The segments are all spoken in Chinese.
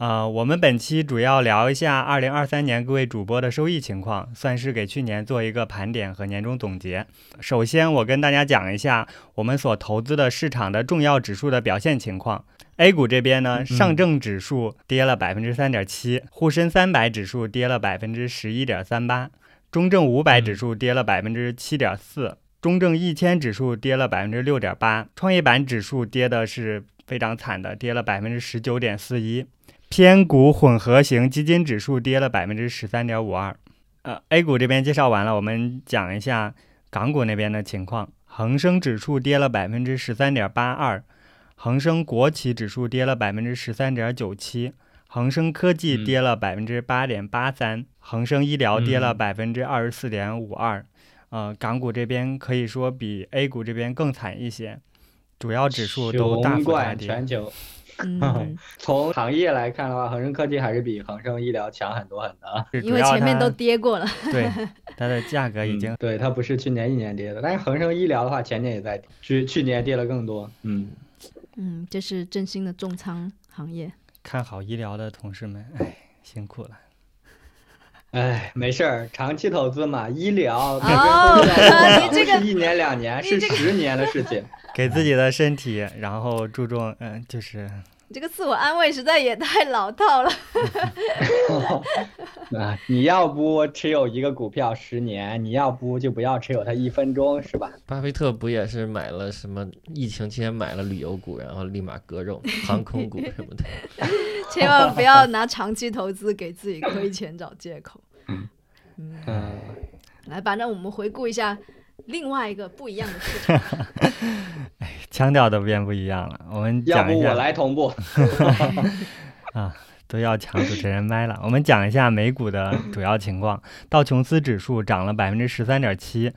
呃，我们本期主要聊一下二零二三年各位主播的收益情况，算是给去年做一个盘点和年终总结。首先，我跟大家讲一下我们所投资的市场的重要指数的表现情况。A 股这边呢，上证指数跌了百分之三点七，沪深三百指数跌了百分之十一点三八，中证五百指数跌了百分之七点四，中证一千指数跌了百分之六点八，创业板指数跌的是非常惨的，跌了百分之十九点四一。偏股混合型基金指数跌了百分之十三点五二。呃，A 股这边介绍完了，我们讲一下港股那边的情况。恒生指数跌了百分之十三点八二，恒生国企指数跌了百分之十三点九七，恒生科技跌了百分之八点八三，恒生医疗跌了百分之二十四点五二。呃，港股这边可以说比 A 股这边更惨一些，主要指数都大幅大跌。全球。嗯，从行业来看的话，恒生科技还是比恒生医疗强很多很多，因为前面都跌过了。对，它的价格已经对它不是去年一年跌的，但是恒生医疗的话，前年也在去去年跌了更多。嗯嗯，这是振兴的重仓行业。看好医疗的同事们，哎，辛苦了。哎，没事儿，长期投资嘛，医疗哦，你这个一年两年是十年的事情，给自己的身体，然后注重，嗯，就是。你这个自我安慰实在也太老套了。啊，你要不持有一个股票十年，你要不就不要持有它一分钟，是吧？巴菲特不也是买了什么疫情期间买了旅游股，然后立马割肉，航空股什么的。千万不要拿长期投资给自己亏钱找借口。嗯嗯，来，吧，那我们回顾一下。另外一个不一样的市场，哎，腔调都变不一样了。我们讲一下，我来同步 啊，都要抢主持人麦了。我们讲一下美股的主要情况：道琼斯指数涨了百分之十三点七，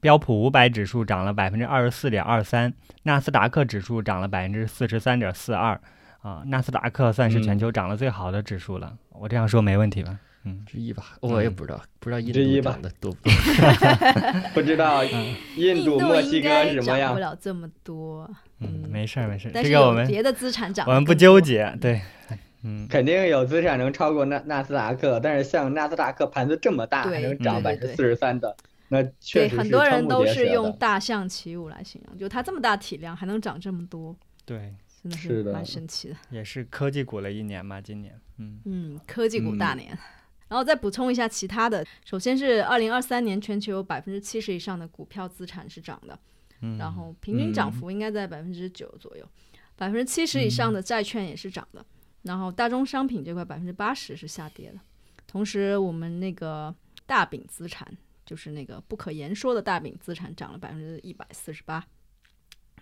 标普五百指数涨了百分之二十四点二三，纳斯达克指数涨了百分之四十三点四二。啊，纳斯达克算是全球涨得最好的指数了。我这样说没问题吧？嗯，之一吧，我也不知道，不知道印度涨得多不多，不知道印度、墨西哥什么样，涨不了这么多。嗯，没事儿没事儿，这个我们别的资产涨，我们不纠结。对，嗯，肯定有资产能超过纳纳斯达克，但是像纳斯达克盘子这么大，还能涨百分之四十三的，那确实很多人都是用大象起舞来形容，就它这么大体量还能涨这么多，对，真的是蛮神奇的。也是科技股的一年嘛，今年，嗯嗯，科技股大年。然后再补充一下其他的，首先是二零二三年全球有百分之七十以上的股票资产是涨的，然后平均涨幅应该在百分之九左右，百分之七十以上的债券也是涨的，然后大宗商品这块百分之八十是下跌的，同时我们那个大饼资产，就是那个不可言说的大饼资产涨了百分之一百四十八，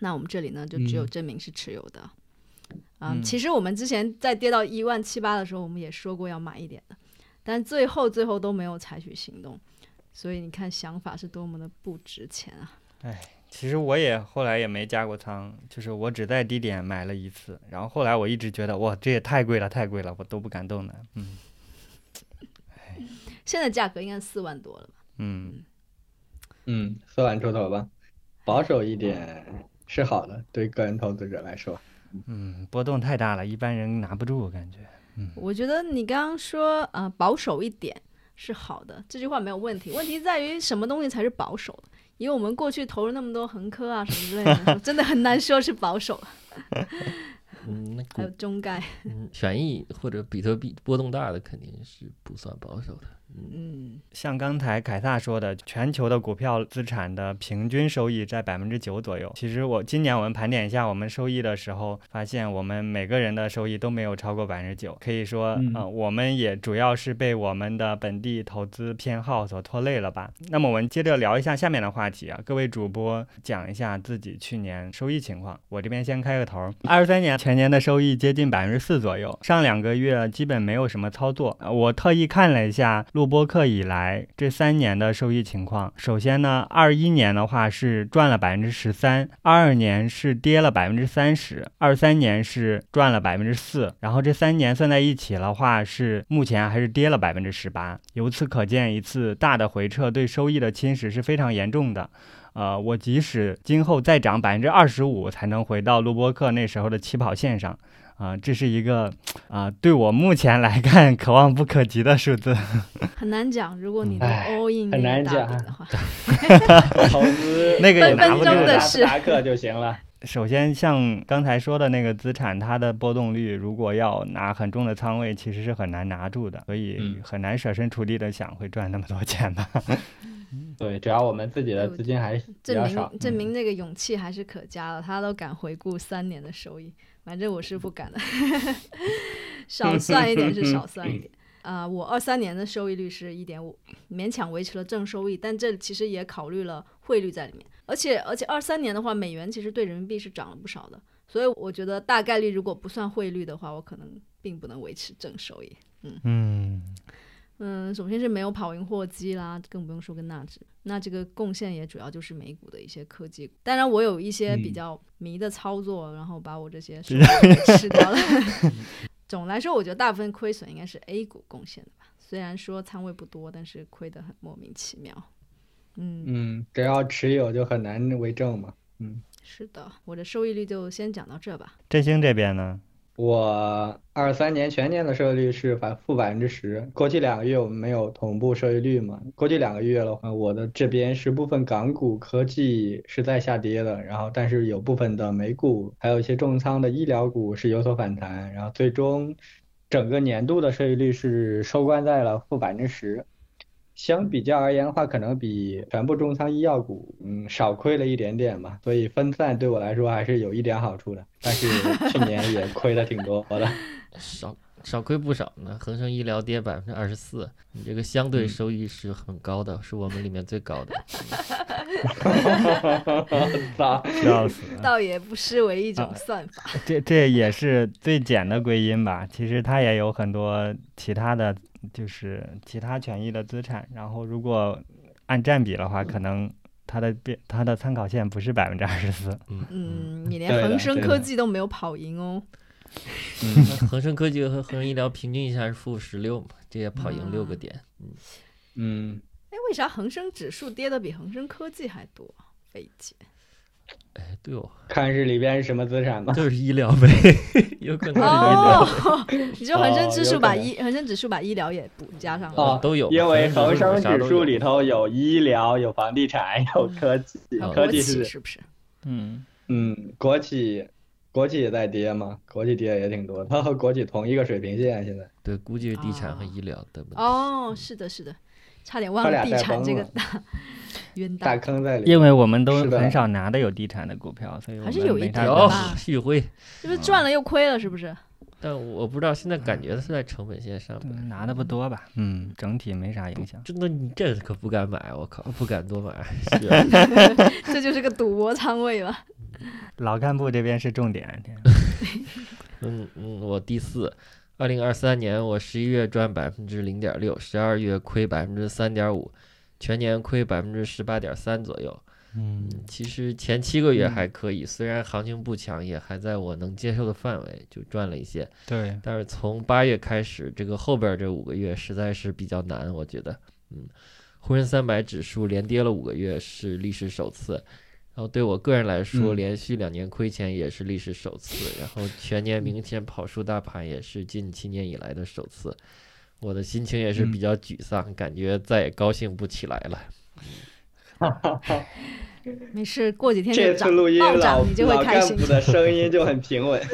那我们这里呢就只有证明是持有的，嗯，其实我们之前在跌到一万七八的时候，我们也说过要买一点的。但最后最后都没有采取行动，所以你看想法是多么的不值钱啊！哎，其实我也后来也没加过仓，就是我只在低点买了一次，然后后来我一直觉得哇，这也太贵了，太贵了，我都不敢动的。嗯，现在价格应该四万多了吧？嗯嗯，四万出头吧，保守一点是好的，对个人投资者来说。嗯，波动太大了，一般人拿不住，我感觉。我觉得你刚刚说呃保守一点是好的，这句话没有问题。问题在于什么东西才是保守的？因为我们过去投了那么多恒科啊什么之类的，真的很难说是保守。嗯，那还有中概，嗯，权益或者比特币波动大的肯定是不算保守的。嗯，像刚才凯撒说的，全球的股票资产的平均收益在百分之九左右。其实我今年我们盘点一下我们收益的时候，发现我们每个人的收益都没有超过百分之九。可以说，啊，我们也主要是被我们的本地投资偏好所拖累了吧。那么我们接着聊一下下面的话题啊，各位主播讲一下自己去年收益情况。我这边先开个头，二十三年全年的收益接近百分之四左右。上两个月基本没有什么操作，我特意看了一下录播课以来这三年的收益情况。首先呢，二一年的话是赚了百分之十三，二二年是跌了百分之三十，二三年是赚了百分之四，然后这三年算在一起的话是目前还是跌了百分之十八。由此可见，一次大的回撤对收益的侵蚀是非常严重的。呃，我即使今后再涨百分之二十五，才能回到录播课那时候的起跑线上，啊，这是一个啊，对我目前来看可望不可及的数字。很难讲，如果你的 all in 很难讲的话，投资 那个也拿不住的是达克就行了。首先，像刚才说的那个资产，它的波动率如果要拿很重的仓位，其实是很难拿住的，所以很难设身处地的想会赚那么多钱吧。对，只要我们自己的资金还比较少，证明证明那个勇气还是可嘉的，他都敢回顾三年的收益，反正我是不敢的，少算一点是少算一点。啊，我二三年的收益率是一点五，勉强维持了正收益，但这其实也考虑了汇率在里面，而且而且二三年的话，美元其实对人民币是涨了不少的，所以我觉得大概率如果不算汇率的话，我可能并不能维持正收益。嗯嗯。嗯，首先是没有跑赢货基啦，更不用说跟纳指。那这个贡献也主要就是美股的一些科技。当然，我有一些比较迷的操作，然后把我这些 吃掉了。总来说，我觉得大部分亏损应该是 A 股贡献的吧。虽然说仓位不多，但是亏得很莫名其妙。嗯嗯，只要持有就很难为证嘛。嗯，是的，我的收益率就先讲到这吧。振兴这边呢？我二三年全年的收益率是百负百分之十，过去两个月我们没有同步收益率嘛？过去两个月的话，我的这边是部分港股科技是在下跌的，然后但是有部分的美股，还有一些重仓的医疗股是有所反弹，然后最终整个年度的收益率是收官在了负百分之十。相比较而言的话，可能比全部重仓医药股，嗯，少亏了一点点吧。所以分散对我来说还是有一点好处的。但是去年也亏了挺多的，少少亏不少呢。恒生医疗跌百分之二十四，你这个相对收益是很高的，是我们里面最高的。哈笑死！倒也不失为一种算法。这这也是最简的归因吧。其实它也有很多其他的。就是其他权益的资产，然后如果按占比的话，可能它的变它的参考线不是百分之二十四。嗯，你连恒生科技都没有跑赢哦。嗯，恒生科技和恒生医疗平均一下是负十六嘛，这也跑赢六个点。嗯嗯。哎，为啥恒生指数跌的比恒生科技还多？费解。哎，对哦，看是里边是什么资产吧？就是医疗呗，有可能是医疗。你就恒生指数把医恒生指数把医疗也补加上了，都有。因为恒生指数里头有医疗、有房地产、有科技，科技是是不是？嗯嗯，国企国企也在跌嘛，国企跌也挺多，它和国企同一个水平线现在。对，估计是地产和医疗的。哦，是的，是的。差点忘了地产这个大 冤大坑在里，因为我们都很少拿的有地产的股票，所以还是有一点吧。旭辉，就是赚了又亏了，是不是？但我不知道现在感觉是在成本线上，拿的不多吧？嗯，整体没啥影响。真的，你这可不敢买，我靠，不敢多买。这就是个赌博仓位吧？老干部这边是重点。嗯嗯，我第四。二零二三年，我十一月赚百分之零点六，十二月亏百分之三点五，全年亏百分之十八点三左右。嗯，其实前七个月还可以，虽然行情不强，也还在我能接受的范围，就赚了一些。对，但是从八月开始，这个后边这五个月实在是比较难，我觉得。嗯，沪深三百指数连跌了五个月，是历史首次。然后对我个人来说，连续两年亏钱也是历史首次。然后全年明显跑输大盘也是近七年以来的首次。我的心情也是比较沮丧，感觉再也高兴不起来了。哈哈哈。没事，过几天这次录音老老干部的声音就很平稳。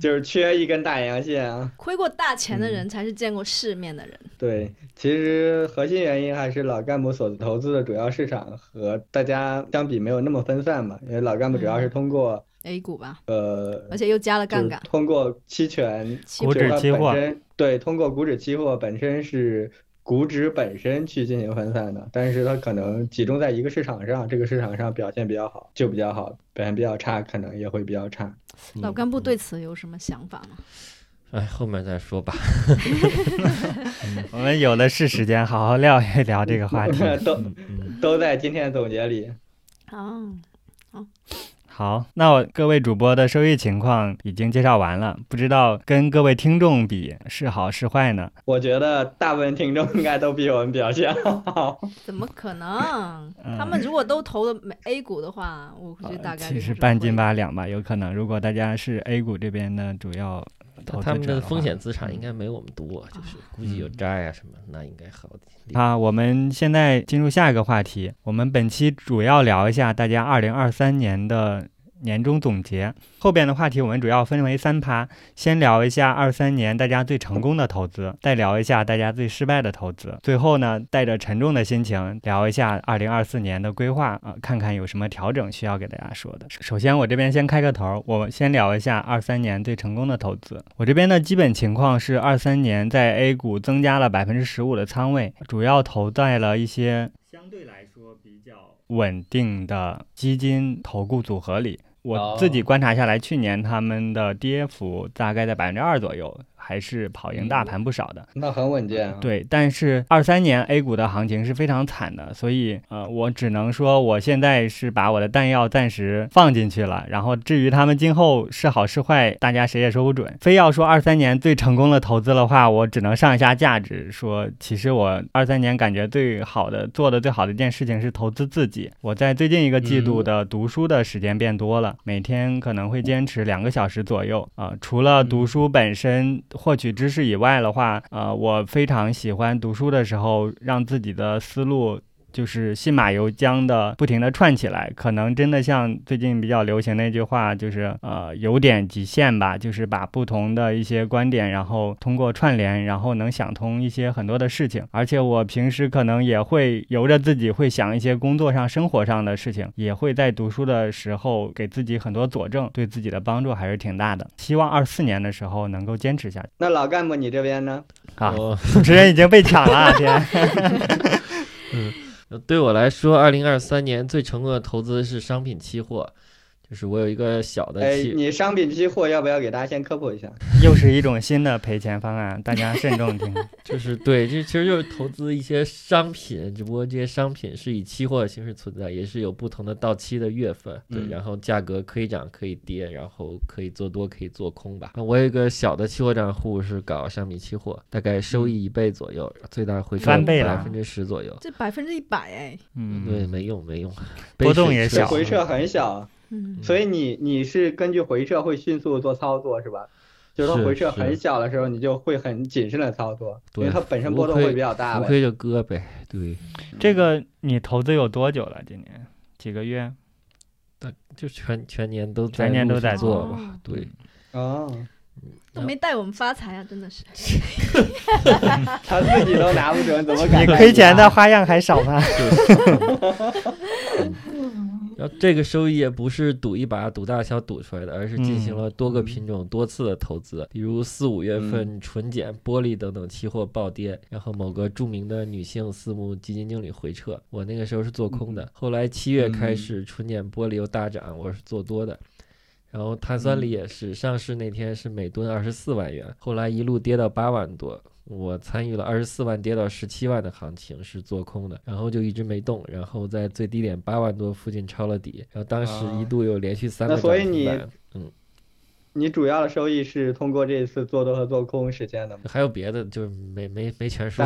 就是缺一根大阳线啊！亏过大钱的人才是见过世面的人。对，其实核心原因还是老干部所投资的主要市场和大家相比没有那么分散嘛。因为老干部主要是通过 A 股吧，呃，而且又加了杠杆，通过期权、股指期货，对，通过股指期货本身是股指本身去进行分散的，但是它可能集中在一个市场上，这个市场上表现比较好就比较好，表现比较差可能也会比较差。老干部对此有什么想法吗？哎，后面再说吧。我们有的是时间，好好聊一聊这个话题。都都在今天的总结里。哦，好，那我各位主播的收益情况已经介绍完了，不知道跟各位听众比是好是坏呢？我觉得大部分听众应该都比我们表现好。怎么可能？他们如果都投了美 A 股的话，我估计大概其实半斤八两吧，有可能。如果大家是 A 股这边的主要投资他们的者风险资产应该没我们多，就是估计有嗯债啊什么，那应该好点。啊，我们现在进入下一个话题。我们本期主要聊一下大家二零二三年的年终总结。后边的话题我们主要分为三趴，先聊一下二三年大家最成功的投资，再聊一下大家最失败的投资，最后呢，带着沉重的心情聊一下二零二四年的规划啊、看看有什么调整需要给大家说的。首先，我这边先开个头，我先聊一下二三年最成功的投资。我这边的基本情况是，二三年在 A 股增加了百分之十五的仓位，主要投在了一些相对来说比较稳定的基金投顾组合里。我自己观察下来，去年他们的跌幅大概在百分之二左右，还是跑赢大盘不少的。那很稳健啊。对，但是二三年 A 股的行情是非常惨的，所以呃，我只能说我现在是把我的弹药暂时放进去了，然后至于他们今后是好是坏，大家谁也说不准。非要说二三年最成功的投资的话，我只能上一下价值，说其实我二三年感觉最好的做的最好的一件事情是投资自己。我在最近一个季度嗯的读书的时间变多了，每天可能会坚持两个小时左右啊、除了读书本身获取知识以外的话，呃，我非常喜欢读书的时候让自己的思路。就是信马由缰的，不停的串起来，可能真的像最近比较流行那句话，就是呃有点极限吧，就是把不同的一些观点，然后通过串联，然后能想通一些很多的事情。而且我平时可能也会由着自己会想一些工作上、生活上的事情，也会在读书的时候给自己很多佐证，对自己的帮助还是挺大的。希望二四年的时候能够坚持下去。那老干部你这边呢？啊，我主持人已经被抢了，天！对我来说，二零二三年最成功的投资是商品期货，就是我有一个小的哎，你商品期货要不要给大家先科普一下？又是一种新的赔钱方案，大家慎重听。就是对，这其实就是投资一些商品，只不过这些商品是以期货的形式存在，也是有不同的到期的月份，对，嗯然后价格可以涨可以跌，然后可以做多可以做空吧。我有一个小的期货账户是搞商品期货，大概收益一倍左右，最大回收翻倍了百分之十左右。这百分之一百哎，嗯，对，没用没用，波动也小回撤很小，嗯，所以你你是根据回撤会迅速做操作是吧？就是说回撤很小的时候，你就会很谨慎的操作，因为它本身波动会比较大亏就割呗，对，这个你投资有多久了？今年几个月？就全全年都全年都在做做吧，对。哦，都没带我们发财啊，真的是。他自己都拿不准，怎么敢你亏钱的啊花样还少吗？然后这个收益也不是赌一把赌大小赌出来的，而是进行嗯了多个品种多次的投资，比如四五月份纯碱、玻璃等等期货暴跌，然后某个著名的女性私募基金经理回撤，我那个时候是做空的。后来七月开始纯碱玻璃又大涨，我是做多的。然后碳酸锂也是，上市那天是每吨二十四万元，后来一路跌到八万多。我参与了二十四万跌到十七万的行情，是做空的，然后就一直没动，然后在最低点八万多附近抄了底，然后当时一度有连续三个那所以你你主要的收益是通过这一次做多和做空实现的吗？还有别的，就是没没没全说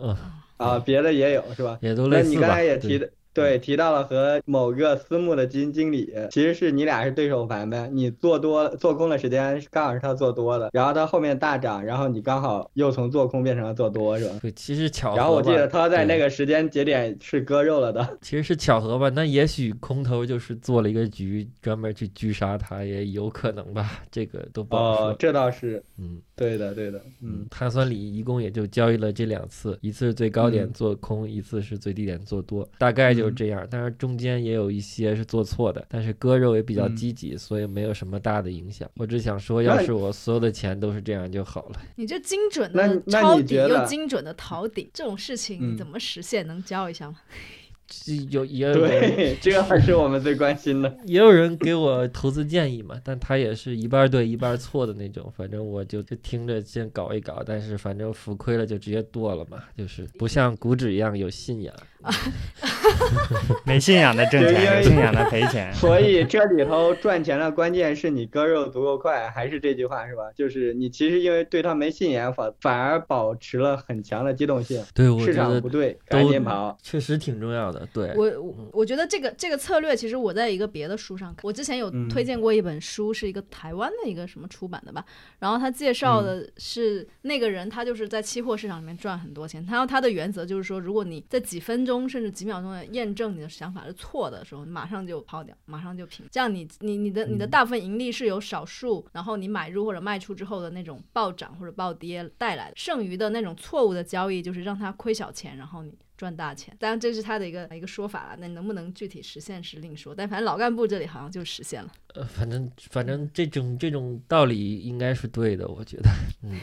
啊，别的也有是吧？也都那你刚类似吧。对才也提的，对，提到了和某个私募的基金经理，其实是你俩是对手盘呗。你做多做空的时间刚好是他做多的，然后他后面大涨，然后你刚好又从做空变成了做多，是吧？对，其实巧合。然后我记得他在那个时间节点是割肉了的。其实是巧合吧，那也许空头就是做了一个局，专门去狙杀他，也有可能吧，这个都不好说。哦，这倒是嗯对的，对的，嗯嗯，碳酸锂一共也就交易了这两次，一次是最高点嗯做空，一次是最低点做多，大概就就是这样，但是中间也有一些是做错的，但是割肉也比较嗯积极，所以没有什么大的影响。我只想说，要是我所有的钱都是这样就好了。你这精准的抄底又精准的逃底，这种事情怎么实现？能教一下吗？这有也有对，这个还是我们最关心的。也有人给我投资建议嘛，但他也是一半儿对一半儿错的那种，反正我就就听着先搞一搞，但是反正浮亏了就直接剁了嘛，就是不像股指一样有信仰。没信仰的挣钱，有信仰的赔钱。所以这里头赚钱的关键是你割肉足够快，还是这句话是吧？就是你其实因为对他没信仰，反反而保持了很强的机动性。对，我市觉得场不对，赶紧跑。确实挺重要的。对，我我我觉得这个这个策略，其实我在一个别的书上看，我之前有嗯。推荐过一本书，是一个台湾的一个什么出版的吧，然后他介绍的是那个人，他就是在期货市场里面赚很多钱，然后他的原则就是说，如果你在几分钟甚至几秒钟的验证你的想法是错的时候，你马上就抛掉，马上就平，这样你你你的你的大部分盈利是由少数，然后你买入或者卖出之后的那种暴涨或者暴跌带来的，剩余的那种错误的交易就是让他亏小钱，然后你赚大钱。当然这是他的一个一个说法了，那能不能具体实现是另说。但反正老干部这里好像就实现了。呃，反正反正这种这种道理应该是对的，我觉得，嗯，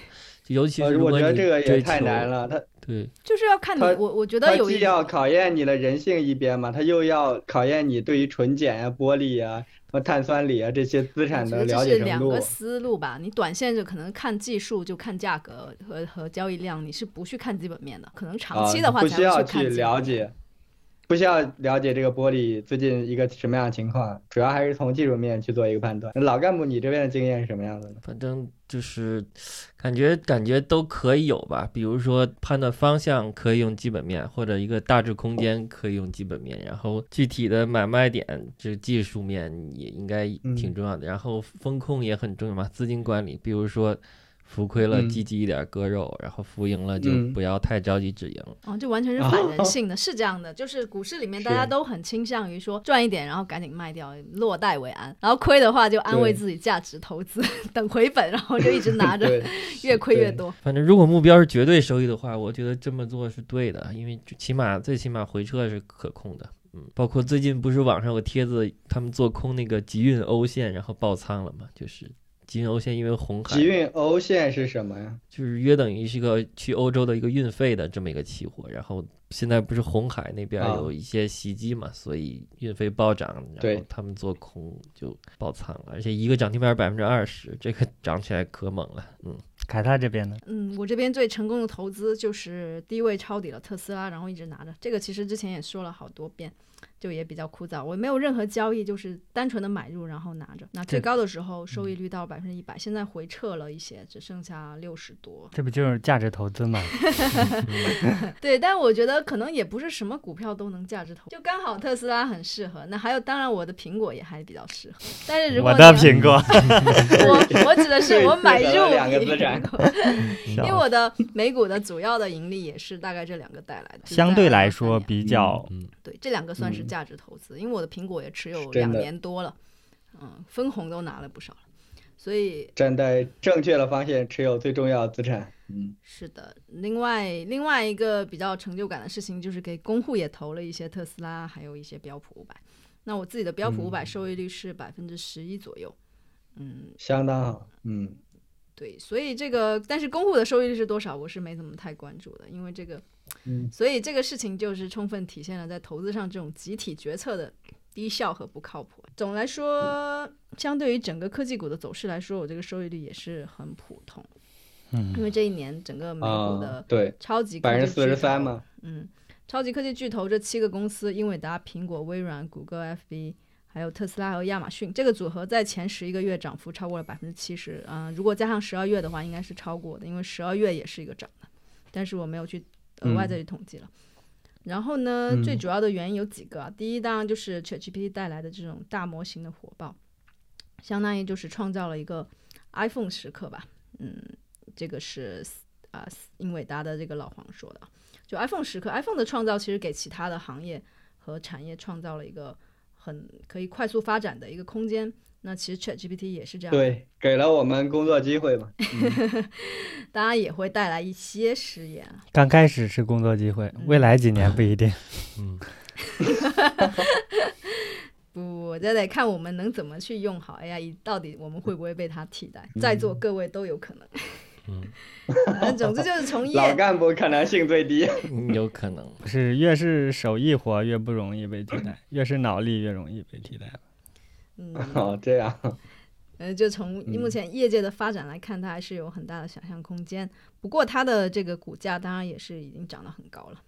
尤其是我觉得这个也太难，了，他对，就是要看你，我我觉得有一既要考验你的人性一边嘛，他又要考验你对于纯碱呀、玻璃呀、和碳酸锂啊这些资产的这了解程度是两个。思路吧。你短线就可能看技术，就看价格和和交易量，你是不去看基本面的。可能长啊，期的话不需要去。了解，不需要了解这个玻璃最近一个什么样的情况，主要还是从技术面去做一个判断。老干部，你这边的经验是什么样的呢？反正就是感觉感觉都可以有吧。比如说判断方向可以用基本面，或者一个大致空间可以用基本面，然后具体的买卖点这技术面也应该嗯挺重要的。然后风控也很重要嘛，资金管理，比如说。浮亏了，嗯积极一点割肉，然后浮赢了就嗯不要太着急止盈。哦，这完全是 反人性的，是这样的，就是股市里面大家都很倾向于说赚一点，然后赶紧卖掉，落袋为安，然后亏的话就安慰自己价值投资，等回本，然后就一直拿着，越亏越多。反正如果目标是绝对收益的话，我觉得这么做是对的，因为起码最起码回撤是可控的。嗯，包括最近不是网上有个帖子，他们做空那个集运欧线，然后爆仓了嘛？就是集运欧线因为红海集运欧线是什么呀？就是约等于是一个去欧洲的一个运费的这么一个期货，然后现在不是红海那边啊有一些袭击嘛，所以运费暴涨，然后他们做空就爆仓了，而且一个涨停板百分之二十，这个涨起来可猛了。嗯，凯撒这边呢？嗯，我这边最成功的投资就是低位抄底了特斯拉，然后一直拿着。这个其实之前也说了好多遍，就也比较枯燥。我没有任何交易，就是单纯的买入然后拿着。那最高的时候收益率到百分之一百，现在回撤了一些，只剩下六十多。这不就是价值投资吗？对，但我觉得可能也不是什么股票都能价值投，就刚好特斯拉很适合。那还有，当然我的苹果也还比较适合。但是如果我的苹果，我我指的是我买入两个比资产苹果 因为我的美股的主要的盈利也是大概这两个带来的，相对来说比较嗯，对这两个算是嗯价值投资，因为我的苹果也持有两年多了，嗯，分红都拿了不少了，所以站在正确的方向持有最重要的资产。嗯，是的。另外另外一个比较成就感的事情就是给公户也投了一些特斯拉，还有一些标普五百。那我自己的标普五百嗯收益率是百分之十一左右，嗯，相当好。嗯，对，所以这个，但是公户的收益率是多少，我是没怎么太关注的，因为这个，嗯所以这个事情就是充分体现了在投资上这种集体决策的低效和不靠谱。总来说，相对于整个科技股的走势来说，我这个收益率也是很普通，嗯因嗯，为这一年整个美股啊的，对，超级百分之四十三嘛。嗯，超级科技巨头这七个公司，英伟达、苹果、微软、谷歌、FB，还有特斯拉和亚马逊，这个组合在前十一个月涨幅超过了百分之七十。嗯，如果加上十二月的话，应该是超过的，因为十二月也是一个涨的，但是我没有去额外再去统计了。然后呢，嗯最主要的原因有几个啊。第一，当然就是 ChatGPT 带来的这种大模型的火爆，相当于就是创造了一个 iPhone 时刻吧。嗯，这个是啊、英伟达的这个老黄说的。就 iPhone 时刻，iPhone 的创造其实给其他的行业和产业创造了一个很可以快速发展的一个空间。那其实 ChatGPT 也是这样，，对，给了我们工作机会嘛。当然也会带来一些失业啊。刚开始是工作机会，未来几年不一定。嗯，不，我这得看我们能怎么去用好 AI，到底我们会不会被它替代？在座各位都有可能。嗯，总之就是从老业，干部可能性最低。嗯有可能。是越是手艺活越不容易被替代，越是脑力越容易被替代。嗯，哦，这样，呃，就从目前业界的发展来看，它还是有很大的想象空间。不过它的这个股价当然也是已经涨得很高了。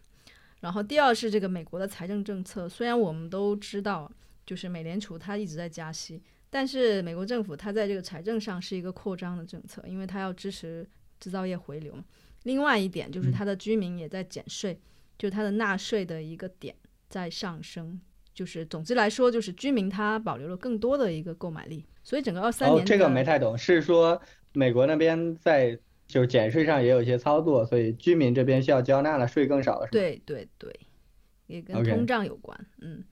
然后第二是这个美国的财政政策，虽然我们都知道，就是美联储它一直在加息，但是美国政府它在这个财政上是一个扩张的政策，因为它要支持制造业回流嘛。另外一点就是它的居民也在减税，就它的纳税的一个点在上升。就是总之来说，就是居民他保留了更多的一个购买力，所以整个二三年，哦这个没太懂，是说美国那边在就是减税上也有一些操作，所以居民这边需要交纳的税更少了，是吗？对对对，也跟通胀有关，嗯。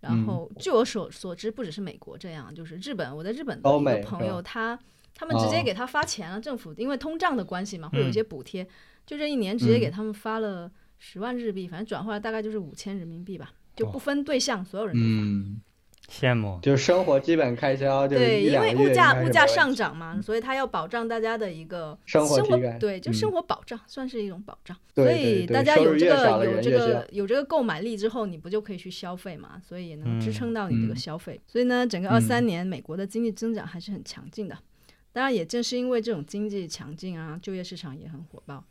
然后据我所所知，不只是美国这样，就是日本，我在日本的一个朋友，他他们直接哦。给他发钱了，政府因为通胀的关系嘛，会有一嗯。些补贴，就这一年直接给嗯。他们发了十万日币，反正转换来大概就是五千人民币吧，就哦不分对象，所有人都发。嗯，羡慕，就是生活基本开销就是对，因为物价物价上涨嘛，所以他要保障大家的一个生活活体感对，就嗯生活保障、算是一种保障。对所以大家有这个有这个有这个购买力之后，你不就可以去消费嘛？所以也能支嗯撑到你这个嗯消费。所以呢，整个二三嗯年美国的经济增长还是很强劲的。当然，也正是因为这种经济强劲啊，就业市场也很火爆，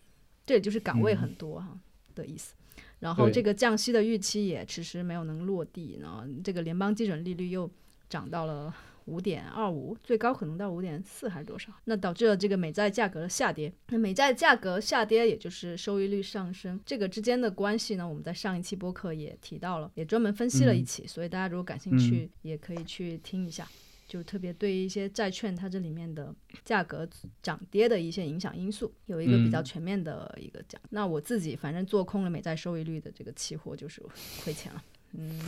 这也就是岗位嗯很多哈、的意思。然后这个降息的预期也迟迟没有能落地，然后这个联邦基准利率又涨到了五点二五，最高可能到五点四还是多少？那导致了这个美债价格的下跌。那美债价格下跌，也就是收益率上升，这个之间的关系呢，我们在上一期播客也提到了，也专门分析了一嗯期，所以大家如果感兴趣，也可以去听一下。就特别对一些债券它这里面的价格涨跌的一些影响因素，有一个比较嗯全面的一个讲。那我自己反正做空了美债收益率的这个期货，就是亏钱了。嗯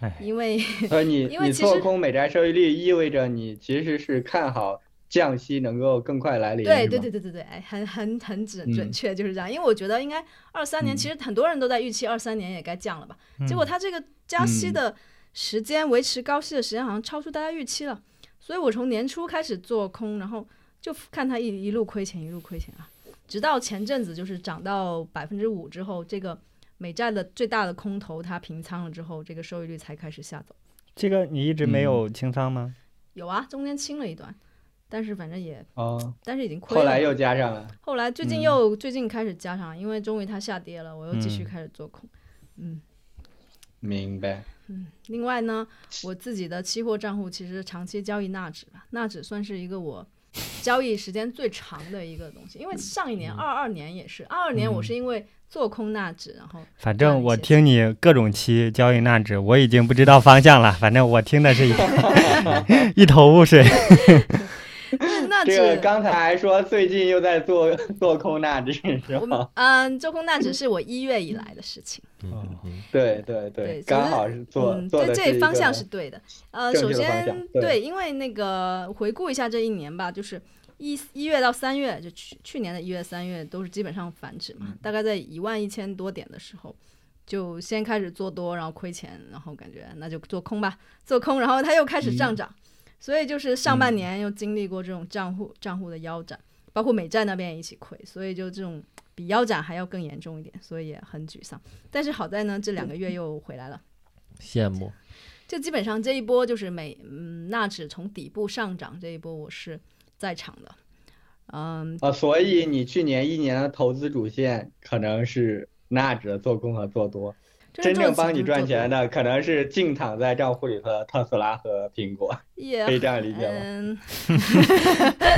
唉，因为所以你 因为做空美债收益率意味着你其实是看好降息能够更快来临，对对对对对对，哎，很很很准准嗯确，就是这样。因为我觉得应该二三年，嗯其实很多人都在预期二三年也该降了吧，结果嗯它这个加息嗯的时间、维持高息的时间好像超出大家预期了，所以我从年初开始做空，然后就看它一一路亏钱，一路亏钱啊，直到前阵子就是涨到百分之五之后，这个美债的最大的空头它平仓了之后，这个收益率才开始下走。这个你一直没嗯有清仓吗？有啊，中间清了一段，但是反正也，哦，但是已经亏了。后来又加上了，后来最近嗯又、最近开始加上，因为终于它下跌了，我又继续嗯开始做空。嗯明白，嗯，另外呢，我自己的期货账户其实长期交易纳指吧，纳指算是一个我交易时间最长的一个东西，因为上一年二二年也是，二二年我是因为做空纳指，然后反正我听你各种期交易纳指，我已经不知道方向了。反正我听的是一 一头雾水。这个刚才还说最近又在做 做空纳指是吗？嗯，做空纳指是我一月以来的事情。嗯嗯对对对，刚好是做嗯，做对，这的是一个方向是对的。呃，首先对因为那个回顾一下这一年吧，就是一一月到三月，就去去年的一月、三月都是基本上反指嗯嘛，大概在一万一千多点的时候，就先开始做多，然后亏钱，然后感觉那就做空吧，做空，然后它又开始嗯上涨，所以就是上半年又经历过这种账户账户的腰斩，包括美债那边也一起亏，所以就这种比腰斩还要更严重一点，所以也很沮丧。但是好在呢，这两个月又回来了。羡慕。就基本上这一波就是美嗯纳指从底部上涨这一波我是在场的，嗯，啊，所以你去年一年的投资主线可能是纳指的做空和做多，真正帮你赚钱的的可能是静躺在账户里头的特斯拉和苹果，可以这样理解吗？嗯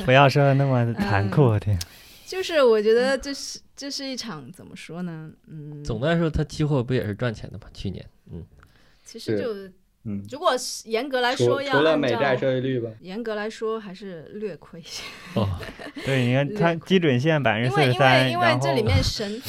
不要说的那么残酷，我天！就是我觉得这是这是一场怎么说呢？嗯，总的来说，它期货不也是赚钱的吗？去年，嗯，其实就嗯，如果严格来说要除了按照美债收益率吧，严格来说还是略亏一些，哦，对，你看它基准线百分之因为因为四十三，因为这里面神，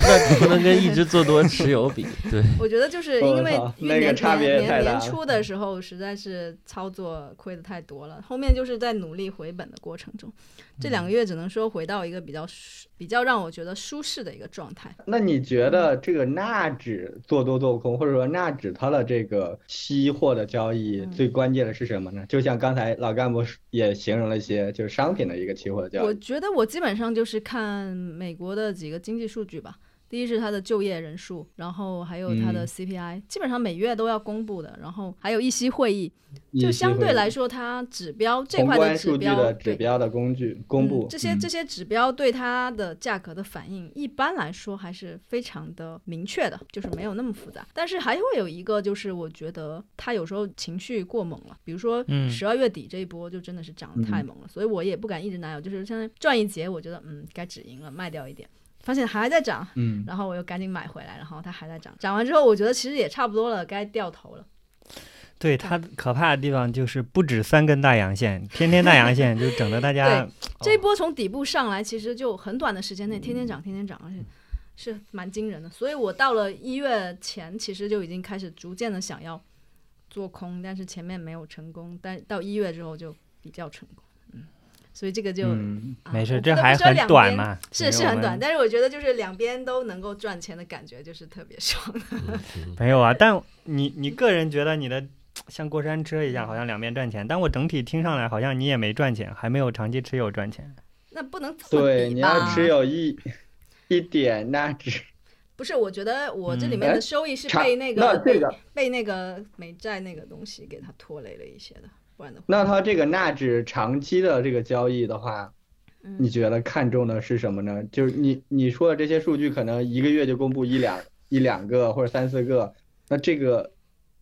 那不能跟一直做多持有比，对，我觉得就是因为操因为年那个差别年年初的时候实在是操作亏的太多了，后面就是在努力回本的过程中，这嗯两个月只能说回到一个比较舒比较让我觉得舒适的一个状态。那你觉得这个纳指做多做空，或者说纳指它的这个期货的交易嗯最关键的是什么呢？就像刚才老干部也形容了一些，就是商品的一个期货的交易。我觉得我基本上就是看美国的几个经济数据吧。第一是它的就业人数，然后还有它的嗯。CPI，、基本上每月都要公布的。然后还有议息会议，就相对来说，它指标这块的指标，的指标的工具公布。嗯，这些嗯。这些指标对它的价格的反应，一般来说还是非常的明确的，就是没有那么复杂。但是还会有一个，就是我觉得它有时候情绪过猛了，比如说嗯。十二月底这一波就真的是涨得太嗯猛了，所以我也不敢一直拿有，就是现在赚一节，我觉得嗯该止盈了，卖掉一点。发现还在涨，嗯，然后我又赶紧买回来，然后它还在涨，涨完之后我觉得其实也差不多了，该掉头了。对它可怕的地方就是不止三根大阳线，天天大阳线就整得大 家这一波从底部上来，其实就很短的时间内，天天涨，天天涨，而且是蛮惊人的。所以我到了一月前，其实就已经开始逐渐的想要做空，但是前面没有成功，但到一月之后就比较成功。嗯，所以这个就、嗯啊没事，这还很短嘛，是是很短，但是我觉得就是两边都能够赚钱的感觉，就是特别爽。没有啊，但你你个人觉得你的像过山车一样，好像两边赚钱，但我整体听上来好像你也没赚钱，还没有长期持有赚钱。那不能这么对，你要持有一一点那只，不是，我觉得我这里面的收益是被那个、那这个被那个美债那个东西给它拖累了一些的，不然的话，那它这个纳指长期的这个交易的话，嗯。你觉得看重的是什么呢？就是你你说的这些数据，可能一个月就公布一两一两个或者三四个，那这个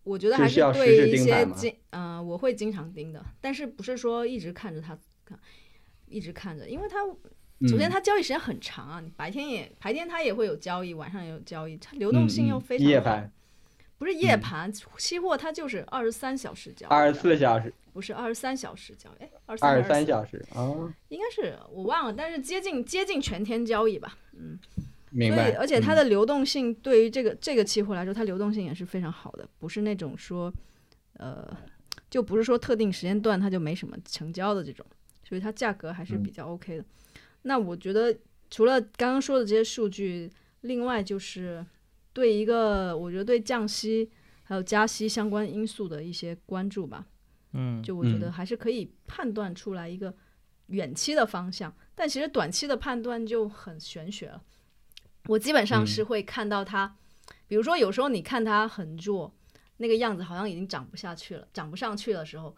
我觉得还是要实时对一些盯盘吗经，嗯、我会经常盯的，但是不是说一直看着它，看一直看着，因为它首先嗯它交易时间很长啊，你白天也白天它也会有交易，晚上也有交易，它流动性又非常好夜盘。不是夜嗯。盘，期货它就是二十三小时交二十四小时，不是二十三小时交易，哎，二二十十三小时啊，应该是我忘了，但是接近接近全天交易吧，嗯。明白。所以，而且它嗯的流动性对于这个这个期货来说，它流动性也是非常好的，不是那种说，呃，就不是说特定时间段它就没什么成交的这种，所以它价格还是比嗯较 OK 的。那我觉得除了刚刚说的这些数据，另外就是对一个我觉得对降息还有加息相关因素的一些关注吧，嗯，就我觉得嗯还是可以判断出来一个远期的方向，但其实短期的判断就很玄学了。我基本上嗯是会看到它，比如说有时候你看它很弱，那个样子好像已经涨不下去了，涨不上去的时候，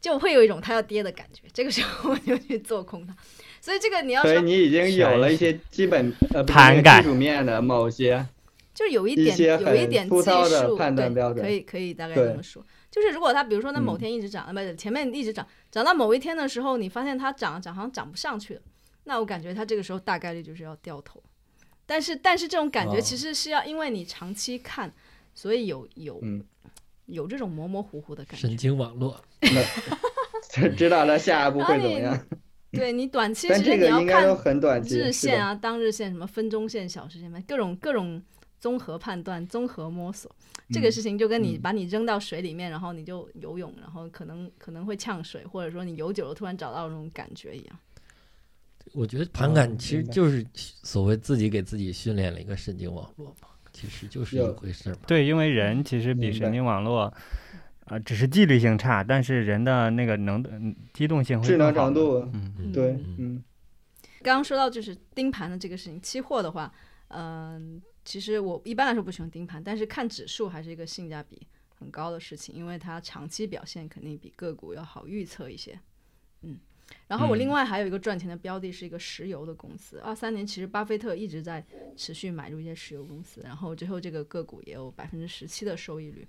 就会有一种它要跌的感觉，这个时候 我就去做空它。所以这个你要说，所以你已经有了一些基本盘感技术面的某些，就有一点有一点技粗糙的术，判断对，标准可以可以大概这么说。就是如果它比如说那某嗯天一直涨，呃不、前面一直涨，涨到某一天的时候，你发现它涨涨好像涨不上去了，那我感觉它这个时候大概率就是要掉头。但是但是这种感觉哦其实是要因为你长期看，所以有有、嗯有这种模模糊糊的感觉神。经网络，知道它下一步会怎么样。对你短期但其实你要这个应该都看很短期，日线啊、当日线、什么分钟线、小时线，各种各种综合判断、综合摸索。这个嗯事情就跟你嗯。把你扔到水里面，然后你就游泳，然后可能可能会呛水，或者说你游久了突然找到那种感觉一样。我觉得盘哦感其实就是所谓自己给自己训练了一个神经网络嘛，其实就是一回事。对，因为人其实比神经网络，呃，只是纪律性差，但是人的那个能嗯机动性会智能更好的。程度，嗯，嗯。对，嗯嗯。刚刚说到就是盯盘的这个事情，期货的话，嗯、其实我一般来说不喜欢盯盘，但是看指数还是一个性价比很高的事情，因为它长期表现肯定比个股要好预测一些。嗯，然后我另外还有一个赚钱的标的是一个石油的公司，二三年其实巴菲特一直在持续买入一些石油公司，然后最后这个个股也有百分之十七的收益率。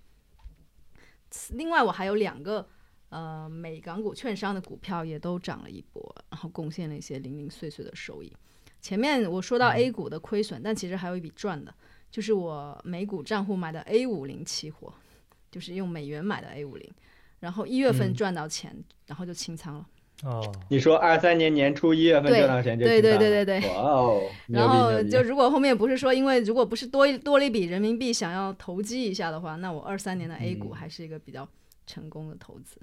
另外我还有两个呃美港股券商的股票也都涨了一波，然后贡献了一些零零碎碎的收益。前面我说到 A 股的亏损，但其实还有一笔赚的，就是我美股账户买的 A 五零期货，就是用美元买的 A 五零，然后一月份嗯赚到钱，然后就清仓了。哦，你说二三年年初一月份赚到钱就对对清仓了对对对哇哦，然后就如果后面不是说，因为如果不是多一多了一笔人民币想要投机一下的话，那我二三年的 A 股嗯还是一个比较成功的投资。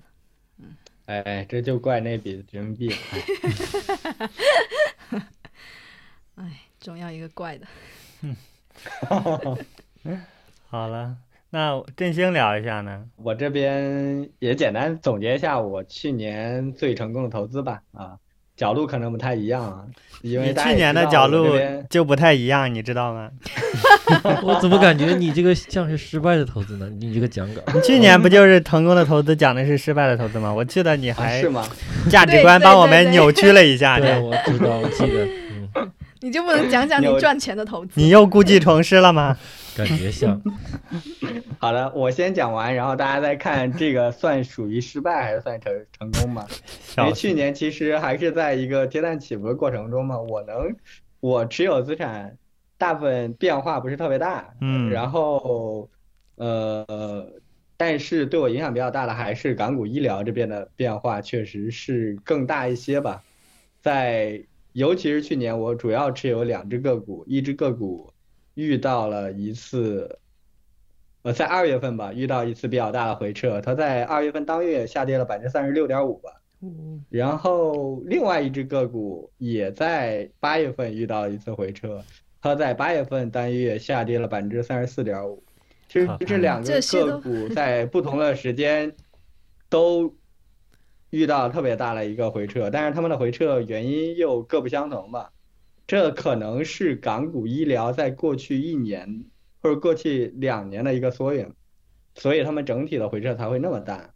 嗯哎，这就怪那笔人民币了。哎，总要一个怪的。好了，那振兴聊一下呢？我这边也简单总结一下我去年最成功的投资吧。啊，角度可能不太一样啊，因为去年的角度就不太一样，你知道吗？我怎么感觉你这个像是失败的投资呢？你这个讲稿，你去年不就是成功的投资讲的是失败的投资吗？我记得你啊还是吗？价值观帮我们扭曲了一下对，我知道，我记得，嗯，你就不能讲讲你赚钱的投资？你又故技重施了吗？感觉像，好的，我先讲完，然后大家再看这个算属于失败还是算成成功吧。因为去年其实还是在一个跌宕起伏的过程中嘛，我能，我持有资产大部分变化不是特别大，嗯然后呃，但是对我影响比较大的还是港股医疗这边的变化，确实是更大一些吧。在尤其是去年，我主要持有两只个股，一只个股遇到了一次。呃，在二月份吧，遇到一次比较大的回撤，它在二月份当月下跌了百分之三十六点五吧。然后另外一只个股也在八月份遇到一次回撤，它在八月份单月下跌了百分之三十四点五。其实这两个个股在不同的时间都遇到特别大的一个回撤，但是他们的回撤原因又各不相同吧。这可能是港股医疗在过去一年或者过去两年的一个缩影，所以他们整体的回撤才会那么大。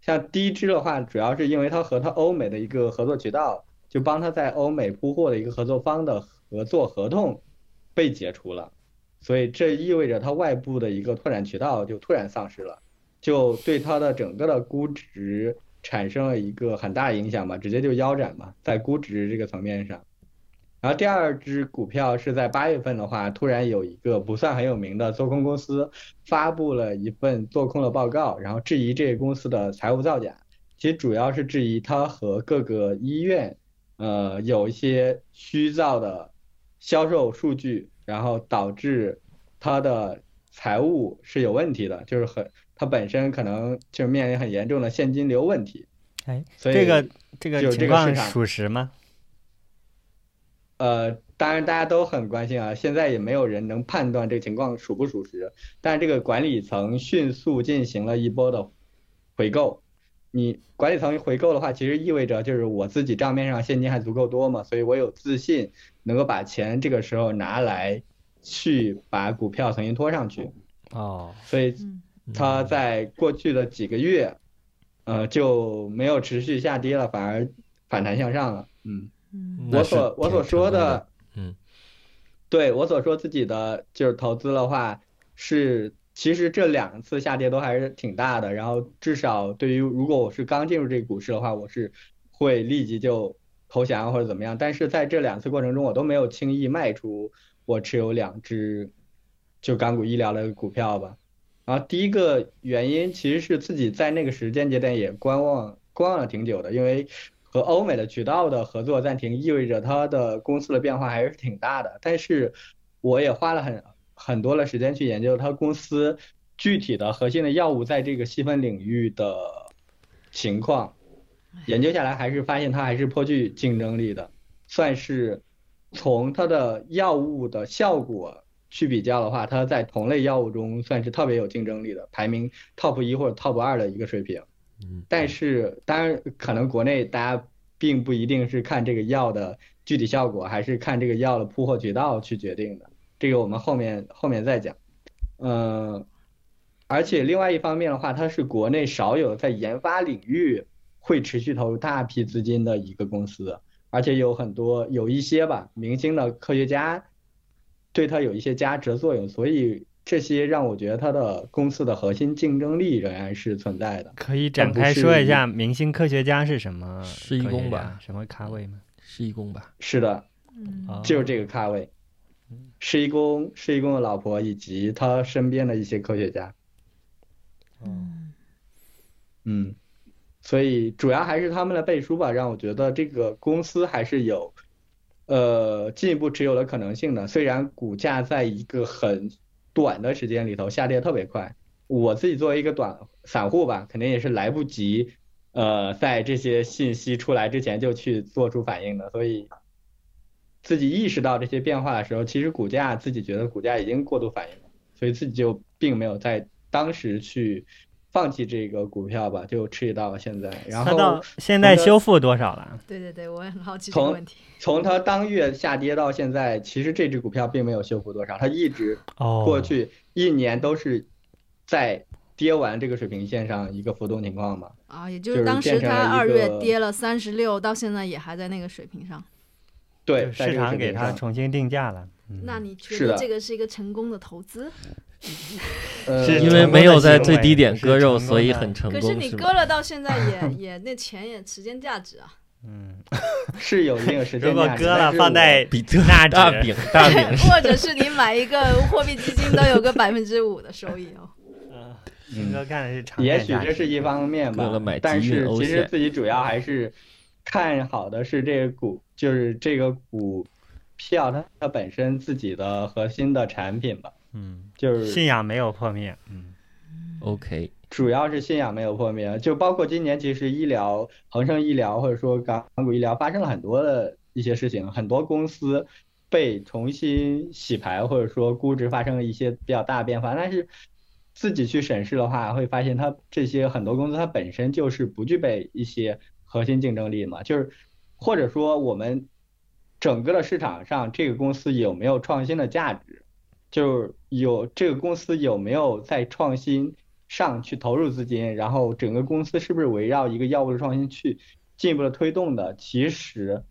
像第一支的话，主要是因为它和它欧美的一个合作渠道，就帮它在欧美铺货的一个合作方的合作合同被解除了，所以这意味着它外部的一个拓展渠道就突然丧失了，就对它的整个的估值产生了一个很大影响吧，直接就腰斩嘛，在估值这个层面上。然后第二只股票是在八月份的话，突然有一个不算很有名的做空公司发布了一份做空的报告，然后质疑这个公司的财务造假。其实主要是质疑它和各个医院，呃，有一些虚造的销售数据，然后导致它的财务是有问题的，就是很它本身可能就是面临很严重的现金流问题。哎，所以这个这个情况属实吗？呃，当然大家都很关心啊，现在也没有人能判断这个情况属不属实，但这个管理层迅速进行了一波的回购。你管理层回购的话，其实意味着就是我自己账面上现金还足够多嘛，所以我有自信能够把钱这个时候拿来去把股票重新拖上去。哦，所以嗯它在过去的几个月，呃，就没有持续下跌了，反而反弹向上了。嗯。嗯我所我所说的，嗯，对我所说自己的就是投资的话，是其实这两次下跌都还是挺大的，然后至少对于如果我是刚进入这个股市的话，我是会立即就投降或者怎么样，但是在这两次过程中，我都没有轻易卖出我持有两只就港股医疗的股票吧。然后第一个原因其实是自己在那个时间节点也观望观望了挺久的，因为和欧美的渠道的合作暂停，意味着它的公司的变化还是挺大的。但是我也花了很很多的时间去研究它公司具体的核心的药物在这个细分领域的情况，研究下来还是发现它还是颇具竞争力的，算是从它的药物的效果去比较的话，它在同类药物中算是特别有竞争力的，排名 top 一或者 top 二的一个水平。嗯但是当然，可能国内大家并不一定是看这个药的具体效果，还是看这个药的铺货渠道去决定的。这个我们后面后面再讲。嗯，而且另外一方面的话，它是国内少有在研发领域会持续投入大批资金的一个公司，而且有很多有一些吧明星的科学家对它有一些加持的作用，所以这些让我觉得它的公司的核心竞争力仍然是存在的。可以展开说一一下明星科学家是什么施一科学家公吧什么咖位吗？施一公吧，是的，就是这个咖位，施一公、施一公的老婆以及他身边的一些科学家。嗯嗯，所以主要还是他们的背书吧，让我觉得这个公司还是有呃进一步持有的可能性呢。虽然股价在一个很短的时间里头下跌特别快，我自己作为一个短散户吧，肯定也是来不及呃在这些信息出来之前就去做出反应的，所以自己意识到这些变化的时候，其实股价自己觉得股价已经过度反应了，所以自己就并没有在当时去。放弃这个股票吧，就持续到现在。然后现在修复多少了？对对对，我也很好奇这个从问题。从它当月下跌到现在，其实这只股票并没有修复多少，它一直哦，过去一年都是在跌完这个水平线上一个浮动情况嘛。啊，也就就是是当时它二月跌了三十六，到现在也还在那个水平上。对，市场给它重新定价了。嗯那你觉得这个是一个成功的投资？呃因为没有在最低点割肉，所以很成功。可是你割了到现在也也那钱也时间价值啊。嗯，是有一定的时如果间价值割了但是我放在比这纳指大饼大饼 或者是你买一个货币基金都有个百分之五的收益哦。嗯，嗯应该干的是长也线价值许这是一方面吧但是其实自己主要还是看好的是这个股，就是这个股票它它本身自己的核心的产品吧，嗯，就是信仰没有破灭。嗯 OK，主要是信仰没有破灭，就包括今年其实医疗、恒生医疗或者说港股医疗发生了很多的一些事情，很多公司被重新洗牌或者说估值发生了一些比较大的变化，但是自己去审视的话，会发现它这些很多公司它本身就是不具备一些核心竞争力嘛，就是或者说我们整个的市场上这个公司有没有创新的价值，就是有这个公司有没有在创新上去投入资金，然后整个公司是不是围绕一个药物的创新去进一步的推动的，其实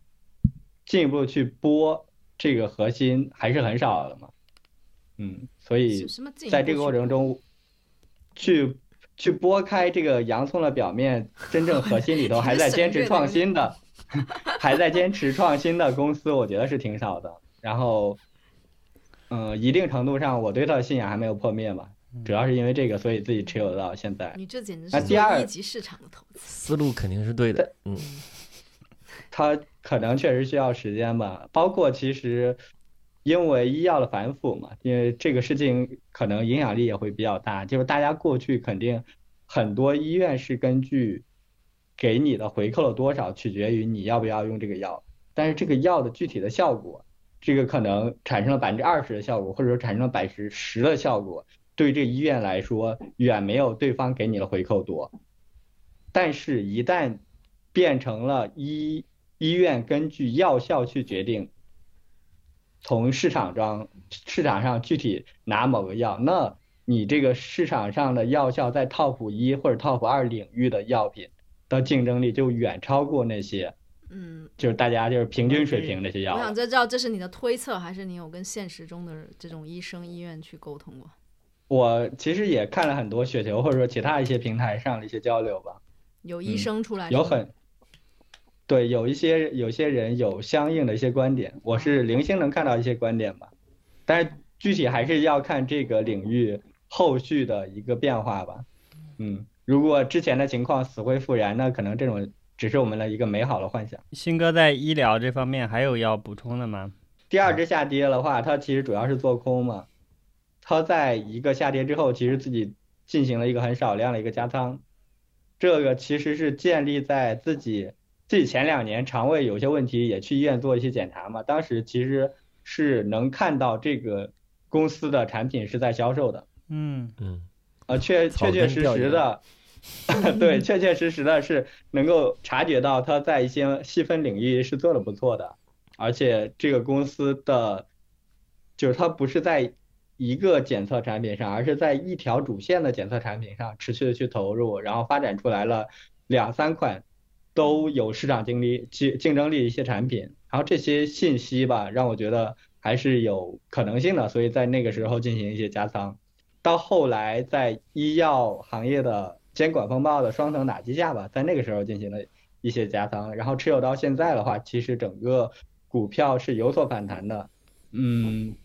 进一步去拨这个核心还是很少的嘛，嗯，所以在这个过程中，去去拨开这个洋葱的表面，真正核心里头还在 坚持创新的，还在坚持创新的公司，我觉得是挺少的。然后，嗯，一定程度上我对他的信仰还没有破灭吧，主要是因为这个，所以自己持有到现在。你这简直那第二是一级市场的投资。思路肯定是对的。嗯，它可能确实需要时间吧，包括其实因为医药的反腐嘛，因为这个事情可能影响力也会比较大，就是大家过去肯定很多医院是根据给你的回扣了多少，取决于你要不要用这个药，但是这个药的具体的效果，这个可能产生了百分之二十的效果，或者说产生了百分之十的效果，对这医院来说远没有对方给你的回扣多，但是一旦变成了医医院根据药效去决定，从市场上市场上具体拿某个药，那你这个市场上的药效在 top 一或者 top 二领域的药品的竞争力就远超过那些嗯，就是大家就是平均水平这些药。我想知道这是你的推测，还是你有跟现实中的这种医生医院去沟通过？我其实也看了很多雪球或者说其他一些平台上的一些交流吧，有医生出来嗯有很对，有一些有些人有相应的一些观点，我是零星能看到一些观点吧，但是具体还是要看这个领域后续的一个变化吧。嗯，如果之前的情况死灰复燃，那可能这种只是我们的一个美好的幻想。新哥在医疗这方面还有要补充的吗？第二只下跌的话，它其实主要是做空嘛，它在一个下跌之后，其实自己进行了一个很少量的一个加仓，这个其实是建立在自己自己前两年肠胃有些问题，也去医院做一些检查嘛，当时其实是能看到这个公司的产品是在销售的，嗯。嗯，呃，确确确实实的，对，确确实实的是能够察觉到它在一些细分领域是做的不错的，而且这个公司的，就是它不是在一个检测产品上，而是在一条主线的检测产品上持续的去投入，然后发展出来了两三款都有市场竞力竞竞争力的一些产品，然后这些信息吧，让我觉得还是有可能性的，所以在那个时候进行一些加仓。到后来，在医药行业的监管风暴的双层打击下吧，在那个时候进行了一些加仓，然后持有到现在的话，其实整个股票是有所反弹的，嗯，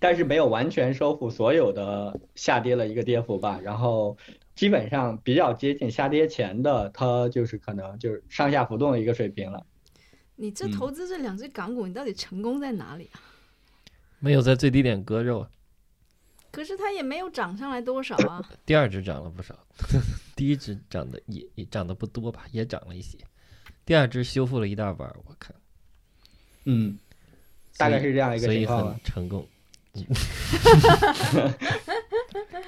但是没有完全收复所有的下跌了一个跌幅吧。然后基本上比较接近下跌前的，它就是可能就是上下浮动的一个水平了。你这嗯投资这两只港股，你到底成功在哪里啊？没有在最低点割肉，可是它也没有涨上来多少啊。第二只涨了不少，第一只涨的也也涨的不多吧，也涨了一些，第二只修复了一大半，我看，嗯，大概是这样一个所以情况吧很。成功。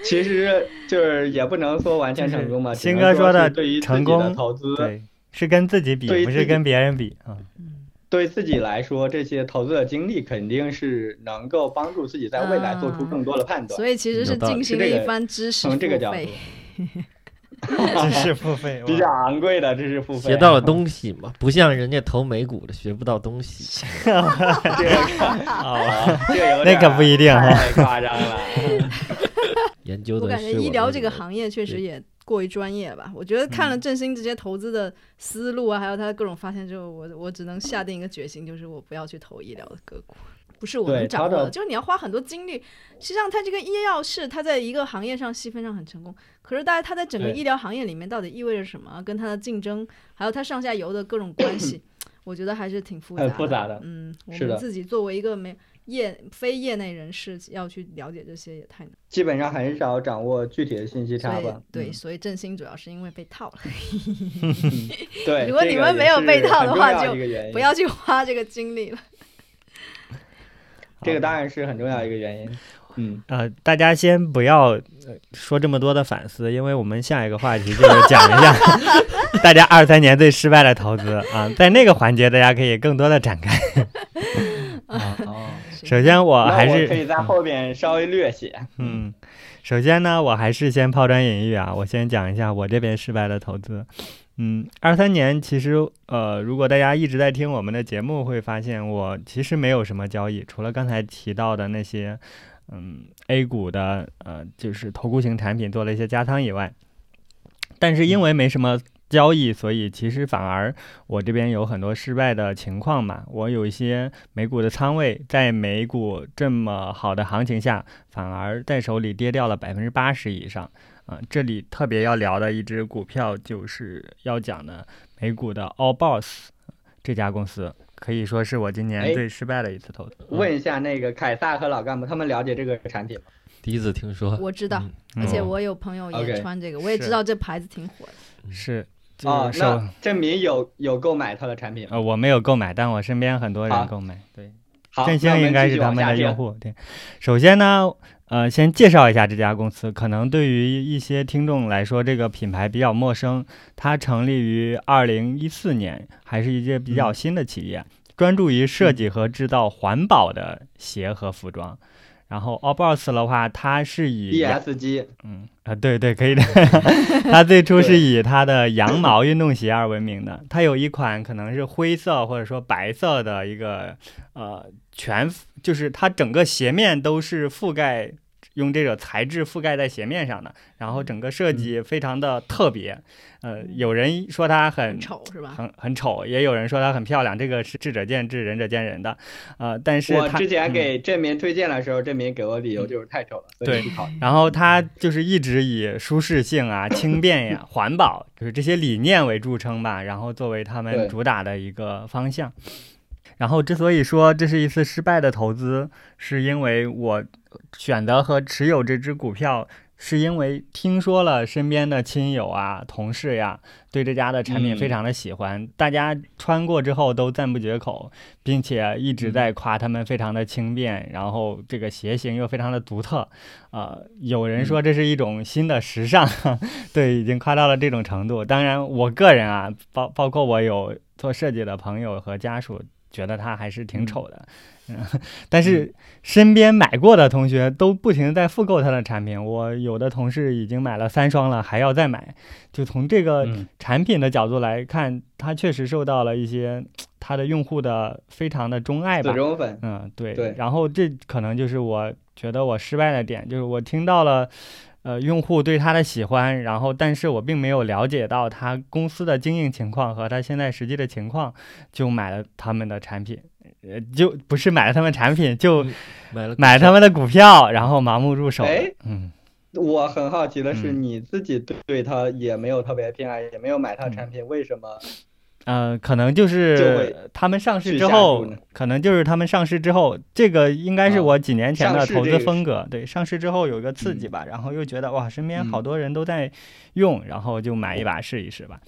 其实就是也不能说完全成功吧。只新哥说的对于自成己的功投资，对，是跟自己比，不是跟别人比啊。对自己来说，这些投资的经历肯定是能够帮助自己在未来做出更多的判断。所以其实是进行了一番知识从这个角度付费。知识付费，比较昂贵的知识付费，学到了东西嘛，不像人家投美股的学不到东西。这个 那可不一定哈。太夸张了。研究的我感觉医疗这个行业确实也过于专业吧？我觉得看了振兴这些投资的思路啊，还有他的各种发现之后，我我只能下定一个决心，就是我不要去投医疗的个股，不是我能掌握的，就是你要花很多精力。实际上，它这个医药是它在一个行业上细分上很成功，可是大家它在整个医疗行业里面到底意味着什么，跟它的竞争，还有它上下游的各种关系，我觉得还是挺复杂很复杂的嗯，我们自己作为一个没业非业内人士，要去了解这些也太难。基本上很少掌握具体的信息差吧。对，嗯所以振兴主要是因为被套了，对，如果你们没有被套的话就不要去花这个精力了。这个当然是很重要一个原因。嗯，呃，大家先不要呃说这么多的反思，因为我们下一个话题就是讲一下大家二三年最失败的投资啊，在那个环节大家可以更多的展开。啊哦，首先我还是我可以在后边稍微略写。嗯，首先呢，我还是先抛砖引玉啊，我先讲一下我这边失败的投资。嗯，二三年其实呃，如果大家一直在听我们的节目，会发现我其实没有什么交易，除了刚才提到的那些嗯 A 股的呃就是投顾型产品做了一些加仓以外，但是因为没什么交易，所以其实反而我这边有很多失败的情况嘛。我有一些美股的仓位，在美股这么好的行情下，反而在手里跌掉了百分之八十以上。啊、这里特别要聊的一只股票，就是要讲的美股的 All Boss 这家公司，可以说是我今年哎最失败的一次投资。问一下那个凯撒和老干部，他们了解这个产品吗？第一次听说，我知道，嗯而且嗯我有朋友也穿这个，我也知道这牌子挺火的。是，哦，那证明有有购买他的产品吗。呃我没有购买，但我身边很多人购买。对。好，振兴应该是他。们的用户。对，首先呢，呃，先介绍一下这家公司，可能对于一些听众来说，这个品牌比较陌生。它成立于二零一四年，还是一些比较嗯新的企业，专注于设计和制造环保的鞋和服装。然后 All Boss 的话，它是以 ESG 嗯啊，对对，可以的。它最初是以它的羊毛运动鞋而闻名的。它有一款可能是灰色或者说白色的一个呃全，就是它整个鞋面都是覆盖用这个材质覆盖在鞋面上的，然后整个设计非常的特别。呃，有人说它很很丑是吧？很很丑，也有人说它很漂亮，这个是智者见智，仁者见仁的。呃，但是我之前嗯给郑明推荐的时候，郑明给我理由就是太丑了，所以对。然后它就是一直以舒适性啊、轻便呀、环保，就是这些理念为著称吧，然后作为他们主打的一个方向。然后之所以说这是一次失败的投资，是因为我选择和持有这只股票，是因为听说了身边的亲友啊、同事呀对这家的产品嗯。非常的喜欢，大家穿过之后都赞不绝口，并且一直在夸他们非常的轻便，然后这个鞋型又非常的独特，呃，有人说这是一种新的时尚，对，已经夸到了这种程度。当然，我个人啊，包包括我有做设计的朋友和家属，觉得他还是挺丑的。嗯，但是身边买过的同学都不停地在复购他的产品，我有的同事已经买了三双了，还要再买。就从这个嗯产品的角度来看，它确实受到了一些它的用户的非常的钟爱吧。忠粉，嗯，对。对然后这可能就是我觉得我失败的点，就是我听到了，呃，用户对它的喜欢，然后但是我并没有了解到它公司的经营情况和它现在实际的情况，就买了他们的产品，呃，就不是买了他们产品，就买了买他们的股票，然后盲目入手了。哎嗯，我很好奇的是，嗯你自己对对它也没有特别偏爱，也没有买它产品，为什么？呃，可能就就是他们上市之后，可能就是他们上市之后，这个应该是啊我几年前的投资风格。对，上市之后有一个刺激嗯吧，然后又觉得哇，身边好嗯多人都在用，然后就买一把试一试吧。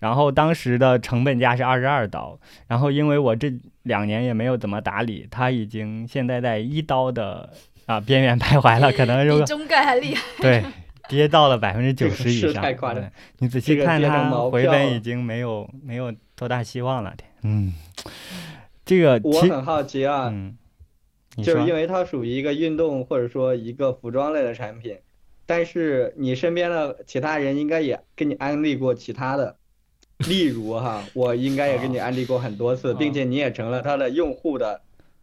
然后当时的成本价是二十二刀，然后因为我这两年也没有怎么打理，它已经现在在一刀的啊边缘徘徊了，可能如果比中概还厉害。对，跌到了百分之九十以上。太夸张对你仔这个细看它回本已经没有没有多大希望了。嗯，这个我很好奇啊，嗯，就是因为它属于一个运动或者说一个服装类的产品，但是你身边的其他人应该也给你安利过其他的，例如哈，我应该也给你安利过很多次，啊并且你也成了他的用户的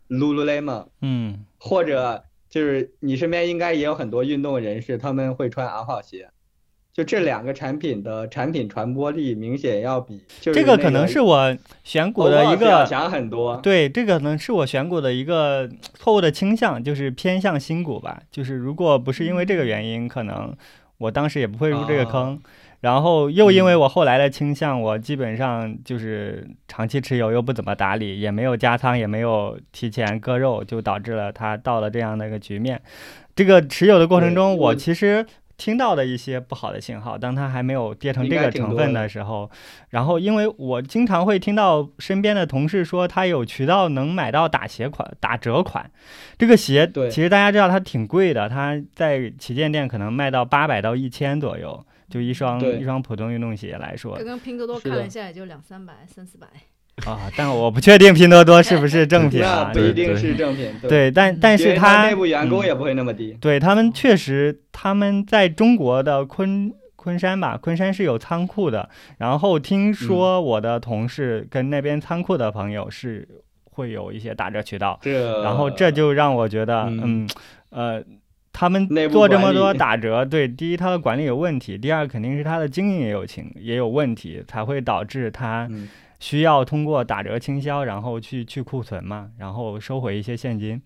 Lululemon，嗯或者就是你身边应该也有很多运动人士，他们会穿昂跑鞋。就这两个产品的产品传播力明显要比就是这个可能是我选股的一个。强很多。对，这个可能是我选股的一个错误的倾向，就是偏向新股吧。就是如果不是因为这个原因，可能我当时也不会入这个坑。然后又因为我后来的倾向，我基本上就是长期持有，又不怎么打理，也没有加仓，也没有提前割肉，就导致了它到了这样的一个局面。这个持有的过程中，我我其实听到的一些不好的信号，当它还没有跌成这个成分的的时候，然后因为我经常会听到身边的同事说，他有渠道能买到打鞋款、打折款。这个鞋对其实大家知道它挺贵的，它在旗舰店可能卖到八百到一千左右，就一双一双普通运动鞋来说刚刚拼多多看了一下，也就两三百、三四百。啊，但我不确定拼多多是不是正品啊 不。一定对是正品，对，对，但但是它内部员工嗯也不会那么低。对他们确实，他们在中国的昆昆山吧，昆山是有仓库的。然后听说我的同事跟那边仓库的朋友是会有一些打折渠道，这然后这就让我觉得，嗯嗯，呃，他们做这么多打折，对，第一他的管理有问题，第二肯定是他的经营也有情也有问题，才会导致他嗯。需要通过打折倾销，然后去去库存嘛，然后收回一些现金。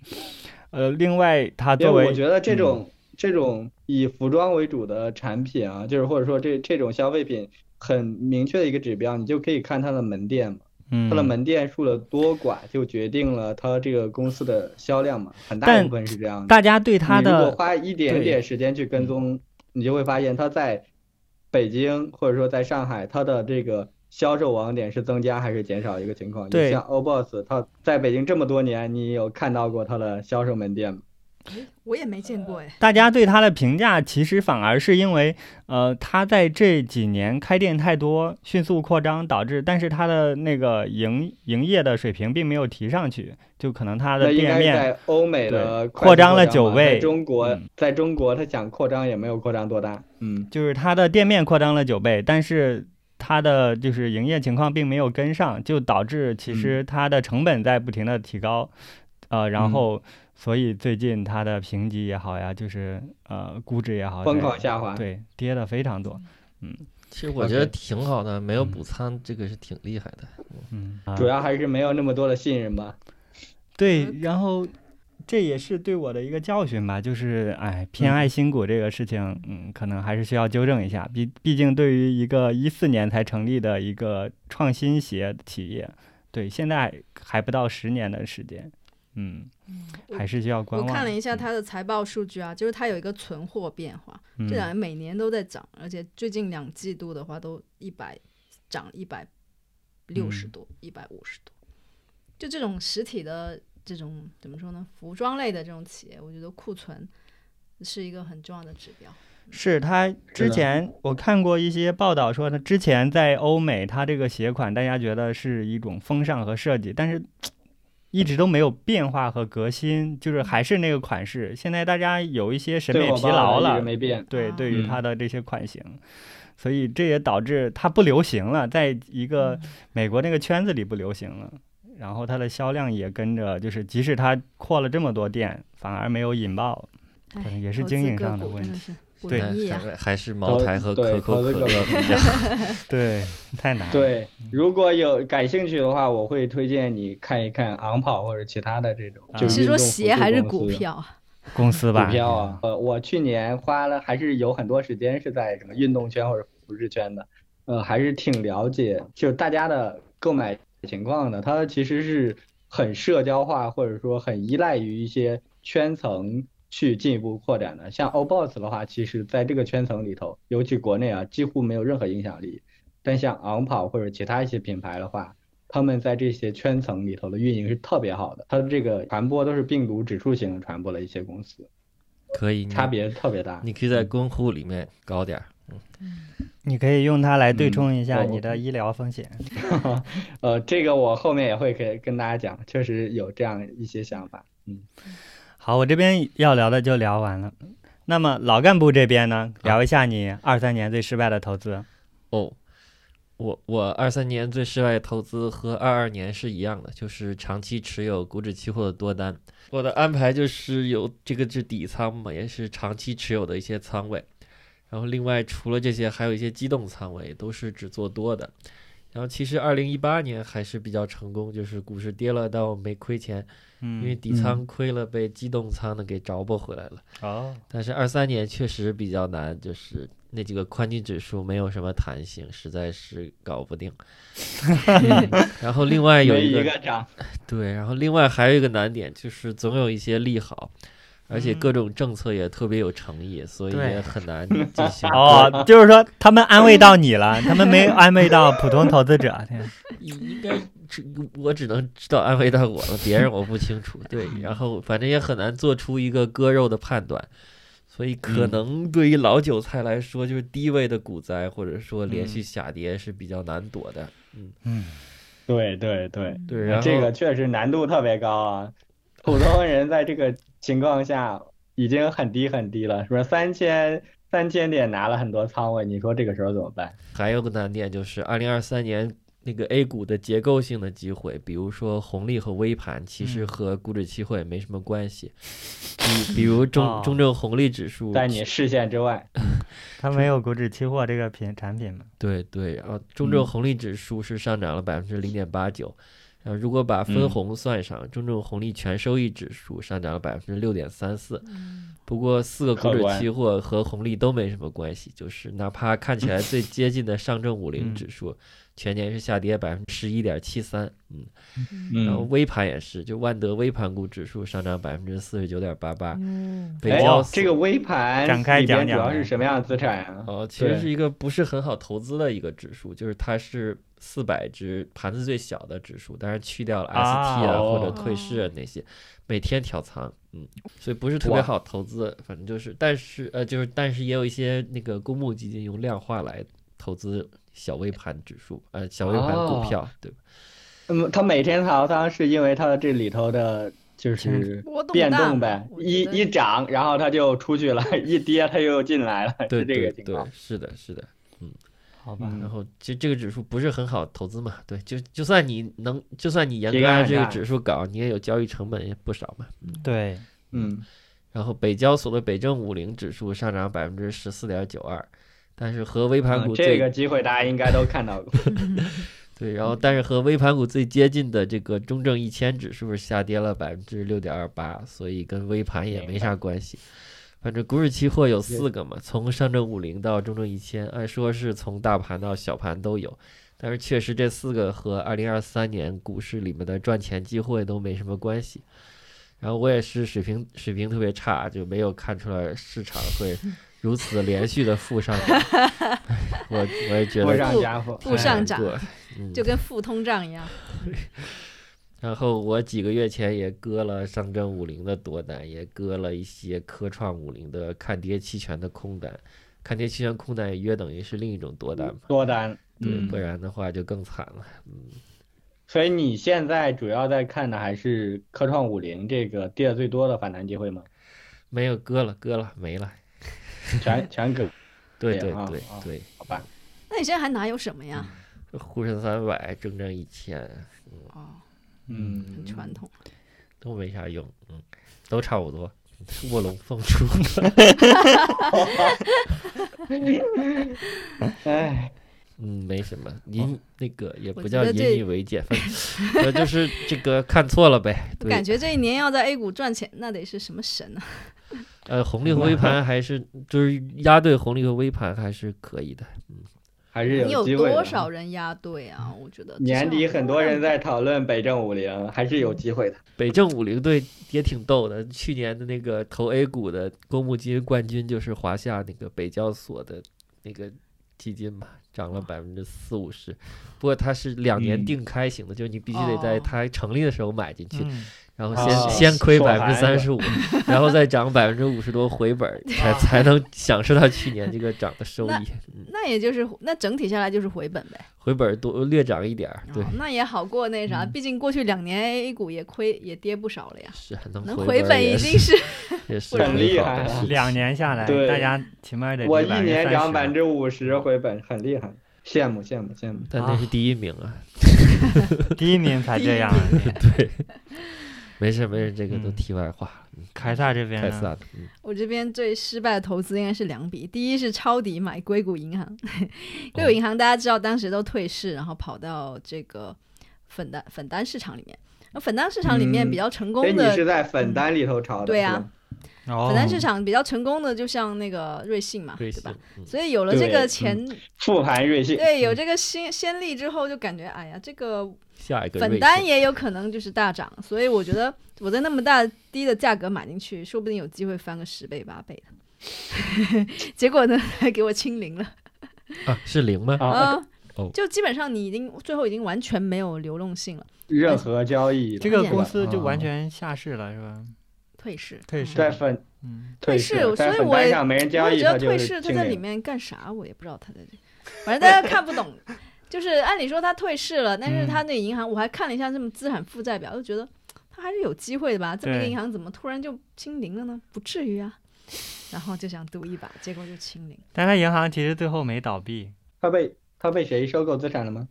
呃，另外他因作为为我觉得这嗯。种这种以服装为主的产品啊，就是或者说这这种消费品，很明确的一个指标，你就可以看它的门店嘛，嗯，它的门店数的多寡就决定了它这个公司的销量嘛，很大一部分是这样的。大家对它的如果花一点对点时间去跟踪，你就会发现它在北京或者说在上海，它的这个销售网点是增加还是减少一个情况。对你像 OBOSS，它在北京这么多年，你有看到过它的销售门店吗？我也没见过哎。大家对他的评价，其实反而是因为，呃，他在这几年开店太多，迅速扩张，导致，但是他的那个营营业的水平并没有提上去，就可能他的店面，在欧美的扩张了九倍在中国嗯，在中国他想扩张也没有扩张多大。嗯，就是他的店面扩张了九倍，但是他的就是营业情况并没有跟上，就导致其实嗯他的成本在不停的提高，呃，然后所以最近它的评级也好呀，就是呃估值也好，疯在狂下滑。对，跌的非常多。嗯其实我觉得挺好的，没有嗯补仓，这个是挺厉害的。嗯，啊主要还是没有那么多的信任吧。对，然后这也是对我的一个教训吧，就是哎，偏爱新股这个事情，嗯，可能还是需要纠正一下。毕毕竟对于一个一四年才成立的一个创新鞋企业，对，现在还不到十年的时间，嗯，还是需要观我。看了一下嗯它的财报数据啊，就是它有一个存货变化，嗯这两年每年都在涨，而且最近两季度的话都一百涨一百六十嗯多，一百五十多。就这种实体的这种怎么说呢？服装类的这种企业，我觉得库存是一个很重要的指标。是他之前我看过一些报道说，他之前在欧美，他这个鞋款大家觉得是一种风尚和设计，但是一直都没有变化和革新，就是还是那个款式。现在大家有一些审美疲劳了。对，啊对于嗯它的这些款型，所以这也导致它不流行了，在一个美国那个圈子里不流行了。然后它的销量也跟着，就是即使它扩了这么多店，反而没有引爆。可能哎也是经营上的问题对。还还是茅台和对可口可乐。对，太难了。对，如果有感兴趣的话，我会推荐你看一看昂跑或者其他的这种。啊就你是说运动鞋还是公司股票公司吧？票啊，呃，我去年花了还是有很多时间是在什么运动圈或者服饰圈的，呃，还是挺了解，就是大家的购买情况的。它其实是很社交化，或者说很依赖于一些圈层去进一步扩展的。像 OBOSS 的话，其实在这个圈层里头，尤其国内啊，几乎没有任何影响力。但像昂跑或者其他一些品牌的话，他们在这些圈层里头的运营是特别好的，它的这个传播都是病毒指数型的传播的一些公司。可以，差别特别大。你可以在公户里面搞点儿。你可以用它来对冲一下嗯你的医疗风险。呃，这个我后面也会给跟大家讲，确实有这样一些想法。嗯，好，我这边要聊的就聊完了。那么老干部这边呢，聊一下你二三年最失败的投资。哦，我我二三年最失败的投资和二二年是一样的，就是长期持有股指期货的多单。我的安排就是有这个是底仓嘛，也是长期持有的一些仓位。然后另外除了这些，还有一些机动仓位，都是只做多的。然后其实二零一八年还是比较成功，就是股市跌了，但我没亏钱，因为嗯，底仓亏了，被机动仓的给着补回来了。哦，但是二三年确实比较难，就是那几个宽基指数没有什么弹性，实在是搞不定。然后另外有没一一个。对，然后另外还有一个难点就是总有一些利好，而且各嗯种政策也特别有诚意，所以也很难进行。哦，就是说他们安慰到你了，他们没安慰到普通投资者。天 应该只我只能知道安慰到我了，别人我不清楚。对，然后反正也很难做出一个割肉的判断，所以可嗯能对于老韭菜来说，就是低位的股灾或者说连嗯续下跌是比较难躲的。嗯，嗯，对对对，对，然后这个确实难度特别高啊。普通人在这个情况下已经很低很低了，是不是？三千三千点拿了很多仓位，你说这个时候怎么办？还有个难点就是二零二三年。那个 A 股的结构性的机会，比如说红利和微盘，其实嗯和股指期货也没什么关系。比比如中哦中证红利指数在你视线之外。它没有股指期货这个品产品嘛？对对，然后中证嗯红利指数是上涨了百分之零点八九，然后如果把分嗯。红算上，中证红利全收益指数上涨了百分之六点三四。不过四个股指期货和红利都没什么关系，就是哪怕看起来最 接近的上证五零嗯。指数，全年是下跌百分之十一点七三，嗯，然后嗯，微盘也是，就万德微盘股指数上涨百分之四十九点八八，北交，这个微盘展开讲讲主要是什么样的资产啊？哦，其实是一个不是很好投资的一个指数，就是它是四百只盘子最小的指数，当然去掉了 ST 啊、或者哦退市啊那些，每天调仓，嗯，所以不是特别好投资，反正就是，但是呃，就是但是也有一些那个公募基金用量化来投资小微盘指数，呃，小微盘股哦票，对吧？嗯，它每天调仓是因为它的这里头的就是变动呗，一一涨然后它就出去了，一跌它又进来了，对是这对对个情况。，是的，是的。好吧，嗯然后其实这个指数不是很好投资嘛，对，就就算你能，就算你严格按这个指数搞，你也有交易成本也不少嘛。对，嗯，然后北交所的北证五零指数上涨百分之十四点九二，但是和微盘嗯股最、这个机会大家应该都看到过。对，然后但是和微盘股最接近的这个中证一千指数下跌了百分之六点二八，所以跟微盘也没啥关系。反正股指期货有四个嘛，从上证五零到中证一千，按说是从大盘到小盘都有，但是确实这四个和二零二三年股市里面的赚钱机会都没什么关系。然后我也是水平水平特别差，就没有看出来市场会如此连续的负上涨。我我也觉多得负，上涨就跟负通胀一样。然后我几个月前也割了上证五零的多单，也割了一些科创五零的看跌期权的空单，看跌期权空单也约等于是另一种多单嘛，多单。对，嗯不然的话就更惨了。嗯所以你现在主要在看的还是科创五零这个跌的最多的反弹机会吗？没有割了，割了，没了。全 全割对对啊对对好吧？那你现在还哪有什么呀？沪深三百、中证一千哦，嗯很传统。都没啥用，嗯，都差不多。卧龙凤雏，哎，嗯，没什么，引那个也不叫引以为戒，反正 呃就是这个看错了呗。感觉这一年要在 A 股赚钱，那得是什么神啊？呃，红利和微盘还是就是压对红利和微盘还是可以的。还是你有机会的。多少人压对啊？我觉得年底很多人在讨论北证五零，还是有机会的。北证五零队也挺逗的，去年的那个投 A 股的公募基金冠军就是华夏那个北交所的那个基金嘛，涨了百分之四五十。不过它是两年嗯定开型的，就是你必须得在哦它成立的时候买进去，嗯然后哦先、先亏百分之三十五，然后再涨百分之五十多回本，才 才能享受到去年这个涨的收益。嗯，那也就是那整体下来就是回本呗。回本多略涨一点儿，对哦，，那也好过那啥，嗯毕竟过去两年 A 股也亏也跌不少了呀，是还能能回回本已经是 也是很厉害两年下来，对大家起码得我一年涨百分之之五十回本，很厉害，羡慕羡慕羡慕。但那是第一名啊。第一名才这样。对，没事没事，这个都嗯。题外话。凯撒这边？凯撒，嗯，我这边最失败的投资应该是两笔，第一是抄底买硅谷银行，硅哦。谷银行大家知道当时都退市，然后跑到这个粉单粉单市场里面。那粉单市场里面嗯。比较成功的，是在粉单里头炒的，对呀哦。粉单市场比较成功的，就像那个瑞幸嘛，对吧？，嗯。所以有了这个前，复盘瑞幸，对有这个先先例之后，就感觉哎呀，这个下一个粉单也有可能就是大涨，所以我觉得 我在那么大低的价格买进去，说不定有机会翻个十倍八倍的。结果呢，还给我清零了啊，是零吗？啊，啊哦！就基本上你已经最后已经完全没有流动性了，任何交易这个公司就完啊全下市了，是吧？退市，退市嗯在粉嗯，退市所以我也粉单上没人交易，我也觉得退市他。在里面干啥，我也不知道他在这，反正大家看不懂。就是按理说他退市了，但是他那银行，我还看了一下这么资产负债表，就觉得他还是有机会的吧？这么一个银行怎么突然就清零了呢？不至于啊。然后就想赌一把，结果就清零。但他银行其实最后没倒闭。他被他被谁收购资产了吗？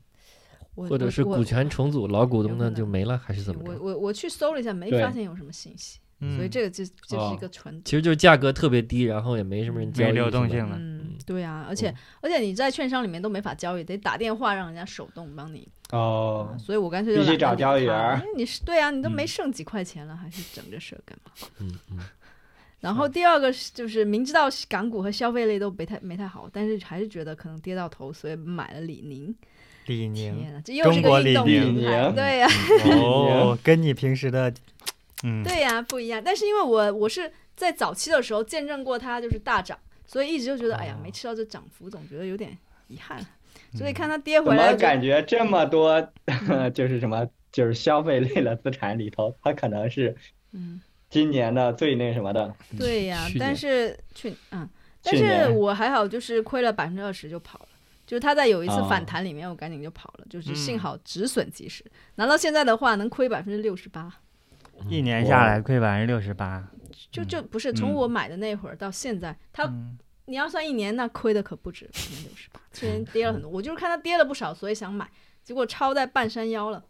或者是股权重组，老股东有可能呢就没了，还是怎么着？我我我去搜了一下，没发现有什么信息，嗯，所以这个就就是哦一个纯其实就是价格特别低，然后也没什么人交易，没流动性了。对啊，而且、哦而且你在券商里面都没法交易，得打电话让人家手动帮你，哦，所以我干脆就必须找交易员你是对啊，你都没嗯剩几块钱了，还是整这事儿干嘛？嗯嗯，然后第二个是就是明知道港股和消费类都没太没太好，但是还是觉得可能跌到头，所以买了李宁。李宁天啊，这又是中国李个运动宁品牌，对 呀、哦，跟你平时的嗯对呀、不一样。但是因为我我是在早期的时候见证过它就是大涨，所以一直就觉得、哎呀哦没吃到这涨幅，总觉得有点遗憾。嗯所以看它跌回来就，么感觉这么多 就是什么就是消费类的资产里头，它可能是嗯，今年的最那什么的？对呀、但是去嗯，但是我还好，就是亏了百分之二十就跑了。就是它在有一次哦反弹里面，我赶紧就跑了，就是幸嗯好止损及时。拿到现在的话，能亏百分之六十八，一年下来亏百分之六十八。就就不是从嗯我买的那会儿到现在，它嗯你要算一年，那亏的可不止百分之六十八，去年跌了很多。我就是看它跌了不少，所以想买，结果超在半山腰了，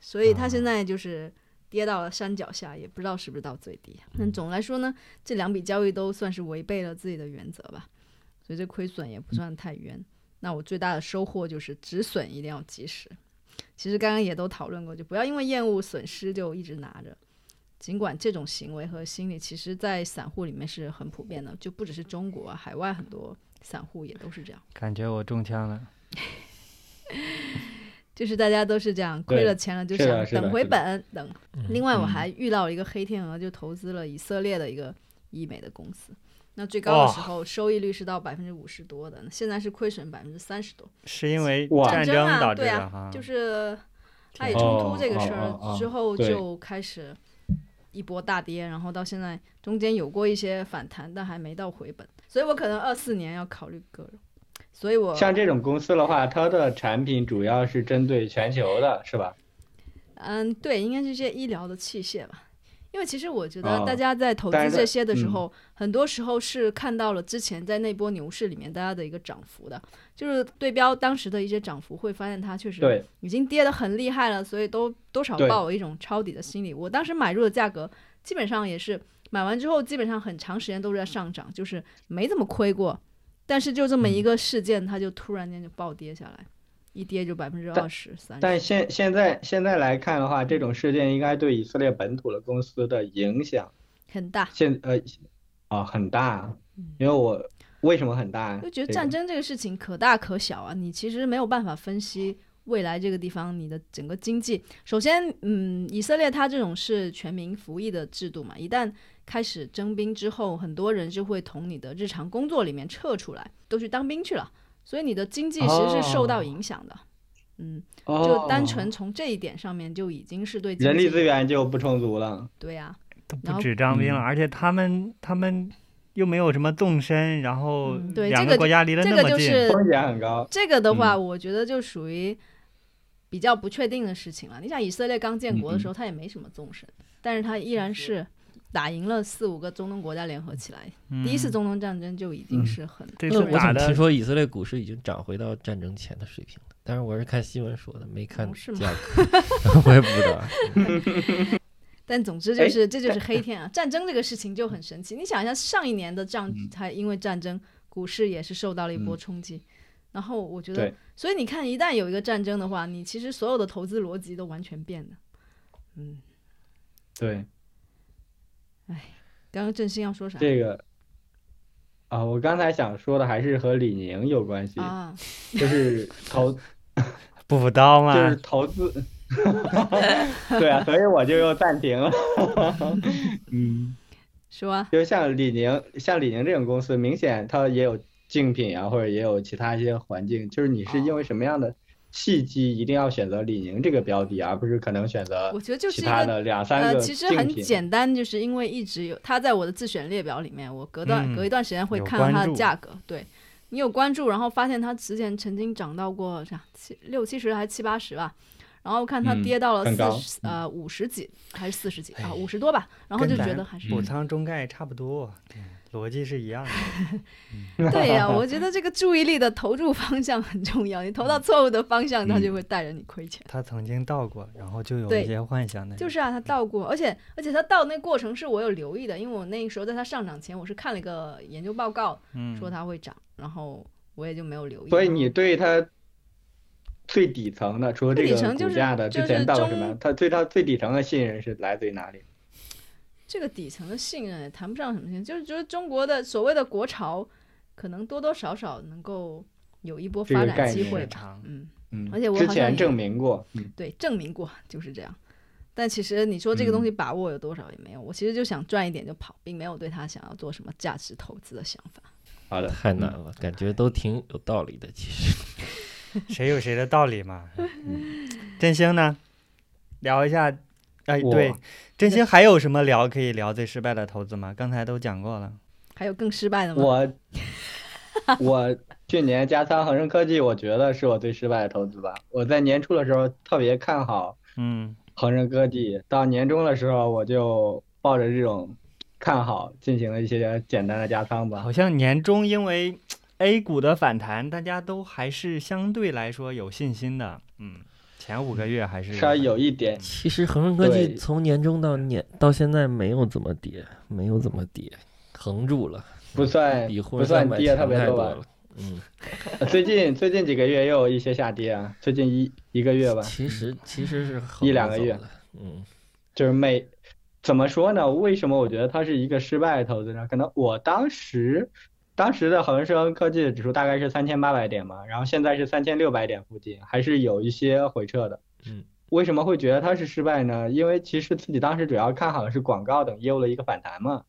所以它现在就是跌到了山脚下，也不知道是不是到最低。但总来说呢，这两笔交易都算是违背了自己的原则吧，所以这亏损也不算太冤。那我最大的收获就是止损一定要及时。其实刚刚也都讨论过，就不要因为厌恶损失就一直拿着。尽管这种行为和心理，其实在散户里面是很普遍的，就不只是中国啊，海外很多散户也都是这样，感觉我中枪了。就是大家都是这样，亏了钱了就是想等回本等。嗯另外，我嗯还遇到了一个黑天鹅，就投资了以色列的一个医美的公司，那最高的时候收益率是到百分之五十多的，现在是亏损百分之三十多。是因为战战争啊导致对啊的，就是他也冲突这个事儿之后，就开始一波大跌，然后到现在中间有过一些反弹，但还没到回本，所以我可能二四年要考虑割肉。所以我像这种公司的话，它的产品主要是针对全球的，是吧？嗯，对，应该是这些医疗的器械吧。因为其实我觉得哦大家在投资这些的时嗯候，很多时候是看到了之前在那波牛市里面大家的一个涨幅的，就是对标当时的一些涨幅，会发现它确实，已经跌得很厉害了，所以都多少抱有一种抄底的心理。我当时买入的价格基本上也是买完之后，基本上很长时间都是在上涨，就是没怎么亏过。但是就这么嗯一个事件，它就突然间就暴跌下来，一跌就百分之二十、三。但现现在现在来看的话，这种事件应该对以色列本土的公司的影响，很大。现呃啊很大，因为我为什么很大？就觉得战争这个事情可大可小啊，你其实没有办法分析未来这个地方你的整个经济。首先，嗯，以色列它这种是全民服役的制度嘛，一旦开始征兵之后，很多人就会从你的日常工作里面撤出来，都去当兵去了，所以你的经济其实是受到影响的。嗯，就单纯哦从这一点上面就已经是对人力资源就不充足了。对呀、都不止张兵了，嗯而且他们他们又没有什么纵深，然后嗯对两这个国家离得这个那么近，就是风险很高。这个的话，嗯我觉得就属于比较不确定的事情了。你想，以色列刚建国的时候，他也没什么纵深，但是他依然是打赢了四五个中东国家联合起来。嗯第一次中东战争就已经是很，我怎么听次打的说以色列股市已经涨回到战争前的水平了？但是我是看新闻说的，没看价格，我也不知道。但总之就是这就是黑天啊！战争这个事情就很神奇。你想一下，上一年的仗才因为战争，股市也是受到了一波冲击。然后我觉得，所以你看，一旦有一个战争的话，你其实所有的投资逻辑都完全变了。嗯，对刚刚振兴要说啥这个啊，我刚才想说的还是和李宁有关系，啊？就是投 补刀嘛？就是投资。对啊，所以我就又暂停了。嗯，说啊，就像李宁，像李宁这种公司，明显它也有竞品啊，或者也有其他一些环境。就是你是因为什么样的契机，一定要选择李宁这个标的，而不是可能选择我觉得就是其一个他的两三呃，个其实很。简单，就是因为一直有它在我的自选列表里面，我隔段、嗯隔一段时间会有看到它的价格。对你有关注，然后发现它之前曾经涨到过啥七六七十还是七八十吧，然后看它嗯跌到了四十、呃五十几还是四十几啊哎五十多吧，然后就觉得还是补仓中概差不多，对逻辑是一样的。对呀、我觉得这个 注意力的投注方向很重要，你投到错误的方向，它就会带着你亏钱。他曾经到过，然后就有一些幻想的。就是啊，他倒过，而且而且他倒那过程是我有留意的，因为我那个时候在他上涨前，我是看了一个研究报告，嗯，说它会涨，然后我也就没有留意。所以你对他最底层的，除了这个最底层就是股价的之前么？它对它最底层的信任是来自于哪里？这个底层的信任也谈不上什么信任，就是觉得中国的所谓的国潮，可能多多少少能够有一波发展机会吧长。嗯，嗯，而且我之好像也前证明过，嗯，对，证明过就是这样。但其实你说这个东西把握有多少也没有，我其实就想赚一点就跑，并没有对他想要做什么价值投资的想法。好的，太难了，感觉都挺有道理的。其实，谁有谁的道理嘛。嗯振兴呢？聊一下。哎，对，振兴还有什么聊可以聊最失败的投资吗？刚才都讲过了。还有更失败的吗？我我去年加仓恒生科技，我觉得是我最失败的投资吧。我在年初的时候特别看好嗯恒生科技，到年终的时候我就抱着这种看好进行了一些简单的加仓吧好。像年终因为 A 股的反弹，大家都还是相对来说有信心的。嗯，前五个月还是稍微有一点，其实恒生科技对从年中到年到现在没有怎么跌，没有怎么跌，横住了，不算不算跌特强别多吧。嗯，最近最近几个月又有一些下跌啊，最近一一个月吧，其实其实是横一两个月嗯，就是每怎么说呢？为什么我觉得它是一个失败的投资呢？可能我当时当时的恒生科技的指数大概是三千八百点嘛，然后现在是三千六百点附近，还是有一些回撤的。嗯，为什么会觉得它是失败呢？因为其实自己当时主要看好的是广告等业务的一个反弹嘛。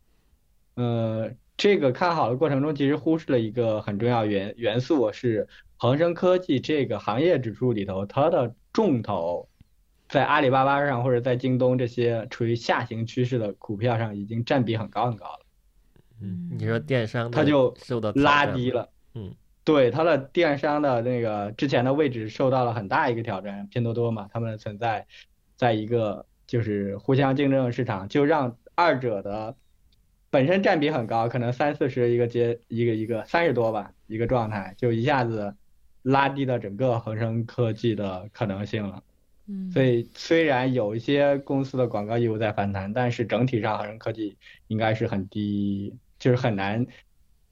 呃，这个看好的过程中，其实忽视了一个很重要元元素，是恒生科技这个行业指数里头，它的重头在阿里巴巴上或者在京东这些处于下行趋势的股票上，已经占比很高很高了，嗯，你说电商的它就受到拉低了。嗯，对，它的电商的那个之前的位置受到了很大一个挑战，拼多多嘛，他们的存在在一个就是互相竞争的市场，就让二者的本身占比很高，可能三四十一个阶一个一个三十多吧一个状态，就一下子拉低了整个恒生科技的可能性了。嗯，所以虽然有一些公司的广告业务在反弹，但是整体上恒生科技应该是很低，就是很难，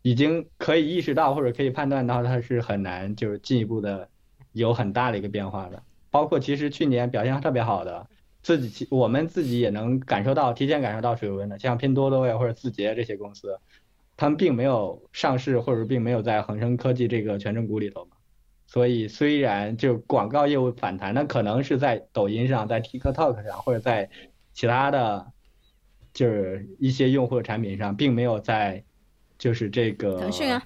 已经可以意识到或者可以判断到它是很难就是进一步的有很大的一个变化的。包括其实去年表现特别好的，自己我们自己也能感受到，提前感受到水温的，像拼多多呀或者字节这些公司，他们并没有上市，或者并没有在恒生科技这个权重股里头。所以虽然就广告业务反弹，那可能是在抖音上，在 TikTok 上，或者在其他的，就是一些用户的产品上，并没有在就是这个腾讯啊，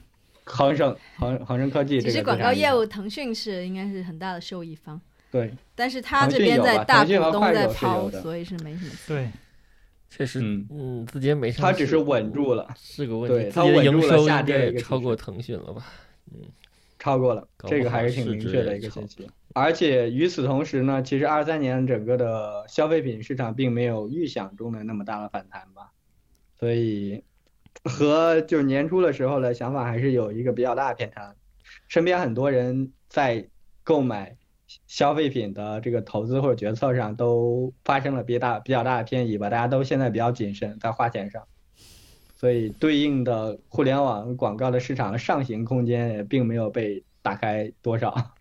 恒生恒恒生科技这个其实广告业务，腾讯是应该是很大的受益方，对，但是他腾讯有这边在大股东在抛所以是没什么。对，确实，嗯嗯，字节没上市，它只是稳住了，是个问题。字节的它稳住了营收应该也超过腾讯了吧？嗯超过了，这个还是挺明确的一个信息。而且与此同时呢，其实二三年整个的消费品市场并没有预想中的那么大的反弹吧，所以和就是年初的时候的想法还是有一个比较大的偏差。身边很多人在购买消费品的这个投资或者决策上都发生了比较大比较大的偏移吧，大家都现在比较谨慎在花钱上。所以对应的互联网广告的市场上行空间也并没有被打开多少，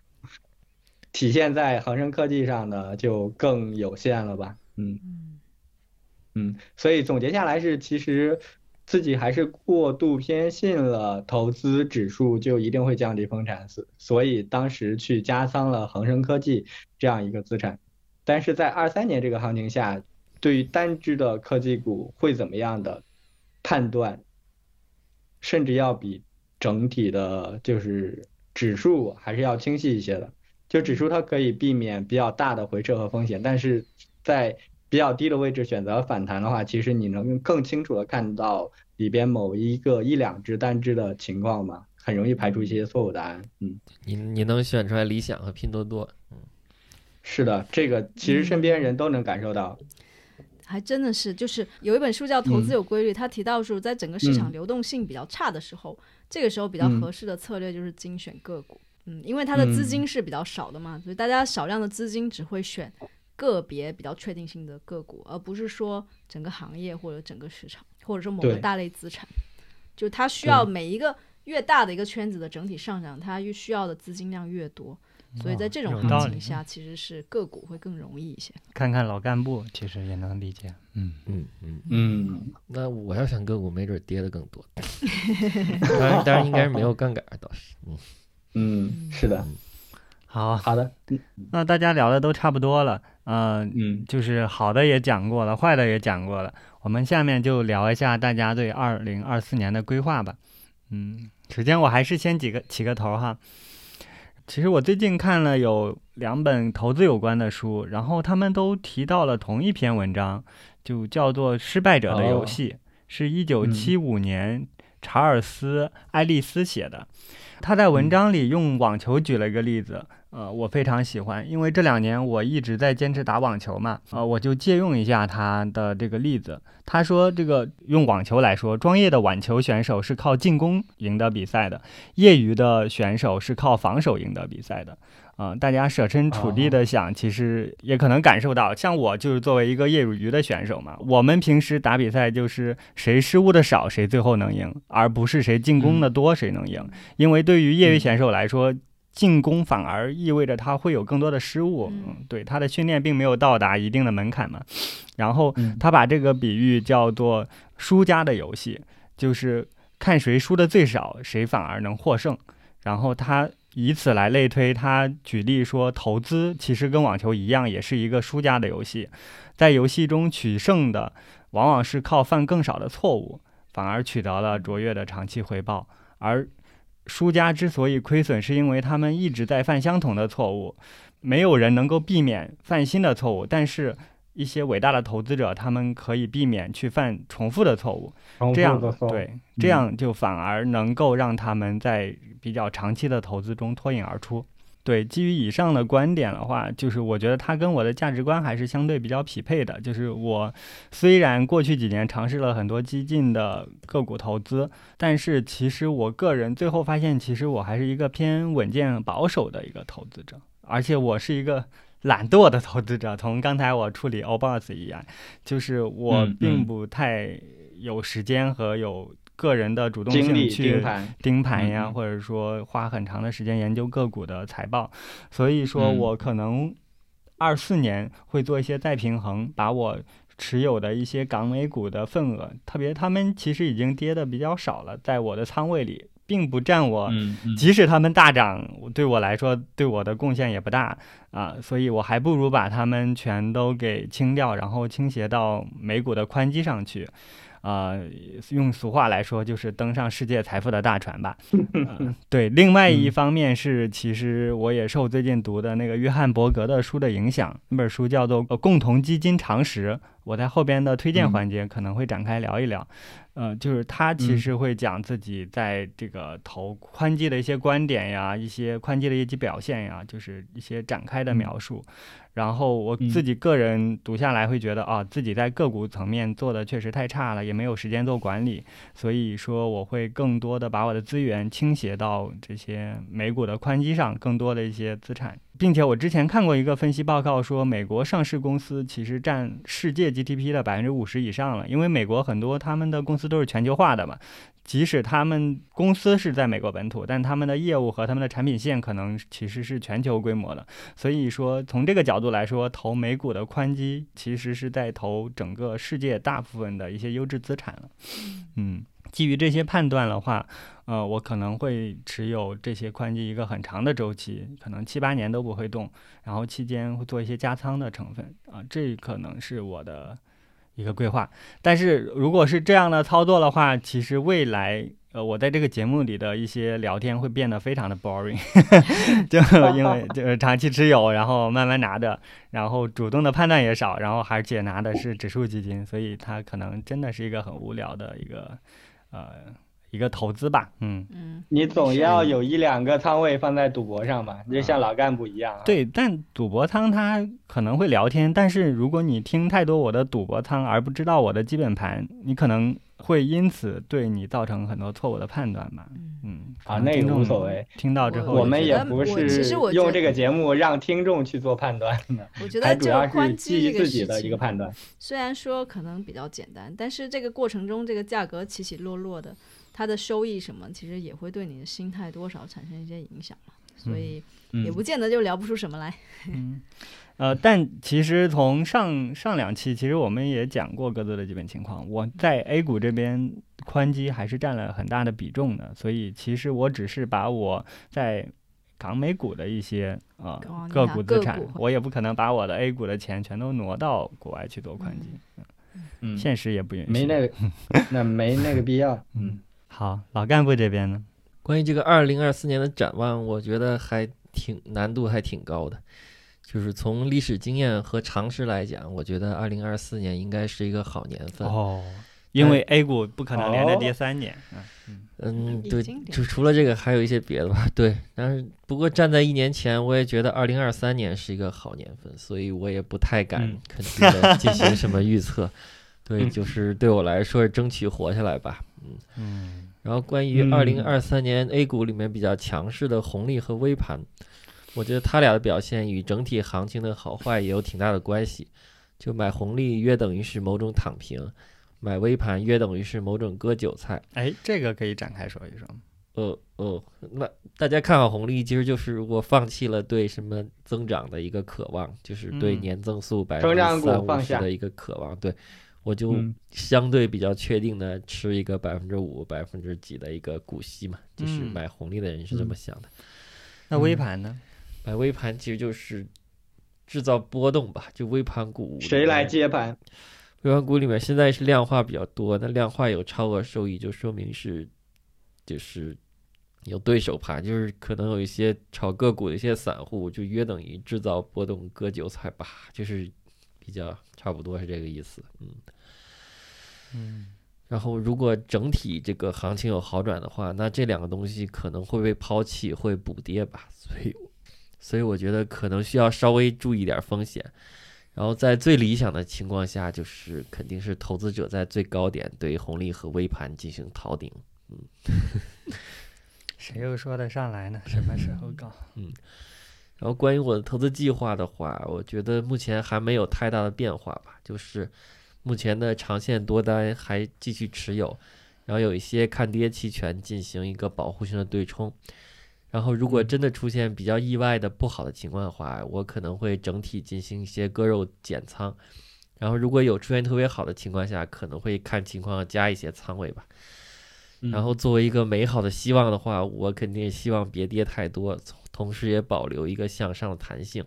体现在恒生科技上呢就更有限了吧？嗯嗯嗯，所以总结下来是，其实自己还是过度偏信了投资指数就一定会降低风险，所所以当时去加仓了恒生科技这样一个资产，但是在二三年这个行情下，对于单只的科技股会怎么样的判断，甚至要比整体的就是指数还是要清晰一些的。就指数它可以避免比较大的回撤和风险，但是在比较低的位置选择反弹的话，其实你能更清楚的看到里边某一个一两只单只的情况嘛，很容易排除一些错误答案。嗯，你你能选出来理想和拼多多，嗯是的，这个其实身边人都能感受到。还真的是，就是有一本书叫《投资有规律》，它提到说，在整个市场嗯流动性比较差的时候，这个时候比较嗯合适的策略就是精选个股。嗯，因为它的资金是比较少的嘛，所以大家少量的资金只会选个别比较确定性的个股，而不是说整个行业或者整个市场，或者说某个大类资产。就它需要每一个越大的一个圈子的整体上涨，它越需要的资金量越多。所以在这种行情下，其实是个股会更容易一些。看看老干部，其实也能理解。嗯，嗯嗯，嗯，那我要选个股，没准跌的更多。当然，当然应该是没有 杠杆，倒是。嗯，嗯，是的，好，好的，那大家聊的都差不多了，嗯、嗯就是好的也讲过了，坏的也讲过了，我们下面就聊一下大家对二零二四年的规划吧。嗯，首先我还是先几个起个头哈。其实我最近看了有两本投资有关的书，然后他们都提到了同一篇文章，就叫做《失败者的游戏》，是一九七五年查尔斯·爱丽丝写的。他在文章里用网球举了一个例子，呃，我非常喜欢，因为这两年我一直在坚持打网球嘛，呃，我就借用一下他的这个例子。他说，这个用网球来说，专业的网球选手是靠进攻赢得比赛的，业余的选手是靠防守赢得比赛的。啊、大家设身处地的想，其实也可能感受到，像我就是作为一个业余的选手嘛，我们平时打比赛就是谁失误的少，谁最后能赢，而不是谁进攻的多谁能赢。因为对于业余选手来说，进攻反而意味着他会有更多的失误，嗯嗯，对他的训练并没有到达一定的门槛嘛。然后嗯他把这个比喻叫做输家的游戏，就是看谁输的最少，谁反而能获胜。然后他以此来类推，他举例说，投资其实跟网球一样，也是一个输家的游戏，在游戏中取胜的往往是靠犯更少的错误，反而取得了卓越的长期回报，而输家之所以亏损，是因为他们一直在犯相同的错误，没有人能够避免犯新的错误，但是一些伟大的投资者，他们可以避免去犯重复的错误，重。这样的对，这样就反而能够让他们在比较长期的投资中脱颖而出。对，基于以上的观点的话，就是我觉得它跟我的价值观还是相对比较匹配的。就是我虽然过去几年尝试了很多激进的个股投资，但是其实我个人最后发现，其实我还是一个偏稳健保守的一个投资者，而且我是一个懒惰的投资者。从刚才我处理 O Boss 一样，就是我嗯并嗯不太有时间和有个人的主动性去盯盘，呀，或者说花很长的时间研究个股的财报，所以说嗯。我可能二四年会做一些再平衡，把我持有的一些港美股的份额，特别他们其实已经跌的比较少了，在我的仓位里并不占我，即使他们大涨，对我来说对我的贡献也不大啊，所以我还不如把他们全都给清掉，然后倾斜到美股的宽基上去。啊、用俗话来说，就是登上世界财富的大船吧。呃对，另外一方面是，其实我也受最近读的那个约翰伯格的书的影响，那本书叫做《呃共同基金常识》，我在后边的推荐环节可能会展开聊一聊。呃，就是他其实会讲自己在这个投宽基的一些观点呀，一些宽基的业绩表现呀，就是一些展开的描述。然后我自己个人读下来会觉得啊，自己在个股层面做的确实太差了，也没有时间做管理，所以说我会更多的把我的资源倾斜到这些美股的宽基上，更多的一些资产，并且我之前看过一个分析报告说，美国上市公司其实占世界 GDP 的百分之五十以上了，因为美国很多他们的公司都是全球化的嘛。即使他们公司是在美国本土，但他们的业务和他们的产品线可能其实是全球规模的。所以说，从这个角度来说，投美股的宽基其实是在投整个世界大部分的一些优质资产了。嗯，基于这些判断的话，呃，我可能会持有这些宽基一个很长的周期，可能七八年都不会动，然后期间会做一些加仓的成分啊、这可能是我的一个规划。但是如果是这样的操作的话，其实未来。呃，我在这个节目里的一些聊天会变得非常的 boring，就 因为就是长期持有，然后慢慢拿着，然后主动的判断也少，然后而且拿的是指数基金，所以它可能真的是一个很无聊的一个呃一个投资吧，嗯，嗯，你总要有一两个仓位放在赌博上吧，就像老干部一样啊。对，但赌博仓它可能会聊天，但是如果你听太多我的赌博仓而不知道我的基本盘，你可能会因此对你造成很多错误的判断吧，嗯，啊那个可能听众无所谓，听到之后我我们也也不是用这个节目让听众去做判断的，我觉得主要是基于自己的一个判断。虽然说可能比较简单，但是这个过程中这个价格起起落落的，它的收益什么，其实也会对你的心态多少产生一些影响嘛。所以也嗯不见得就聊不出什么来。嗯呃，但其实从上上两期，其实我们也讲过各自的基本情况。我在 A 股这边宽基还是占了很大的比重的，所以其实我只是把我在港美股的一些呃个股资产，我也不可能把我的 A 股的钱全都挪到国外去做宽基，嗯，现实也不允许。没那个，那没那个必要。嗯，好，老干部这边呢？关于这个二零二四年的展望，我觉得还挺难度还挺高的。就是从历史经验和常识来讲，我觉得二零二四年应该是一个好年份。哦，因为 A 股不可能连着哦跌三年。嗯嗯，对，就除了这个，还有一些别的吧。对，但是不过站在一年前，我也觉得二零二三年是一个好年份，所以我也不太敢嗯肯定的进行什么预测。对，嗯就是对我来说是争取活下来吧。嗯，嗯然后关于嗯二零二三年 A 股里面比较强势的红利和微盘，我觉得它俩的表现与整体行情的好坏也有挺大的关系。就买红利约等于是某种躺平，买微盘约等于是某种割韭菜。哎，这个可以展开说一说。呃呃，那大家看好红利，其实就是我放弃了对什么增长的一个渴望，就是对嗯年增速百分之三五十的一个渴望。对，我就嗯相对比较确定的吃一个百分之五、百分之几的一个股息嘛，就是嗯买红利的人是这么嗯想的。那微盘呢？买微盘其实就是制造波动吧，就微盘股谁来接盘？微盘股里面现在是量化比较多，那量化有超额收益，就说明是就是有对手盘，就是可能有一些炒个股的一些散户，就约等于制造波动割韭菜吧，就是比较差不多是这个意思，嗯。嗯然后，如果整体这个行情有好转的话，那这两个东西可能会被抛弃，会补跌吧。所以，所以我觉得可能需要稍微注意点风险。然后，在最理想的情况下，就是肯定是投资者在最高点对红利和微盘进行逃顶。嗯 谁又说得上来呢？什么时候搞？嗯然后，关于我的投资计划的话，我觉得目前还没有太大的变化吧，就是目前的长线多单还继续持有，然后有一些看跌期权进行一个保护性的对冲。然后，如果真的出现比较意外的不好的情况的话，我可能会整体进行一些割肉减仓，然后如果有出现特别好的情况下，可能会看情况加一些仓位吧。然后作为一个美好的希望的话，我肯定希望别跌太多，同时也保留一个向上的弹性。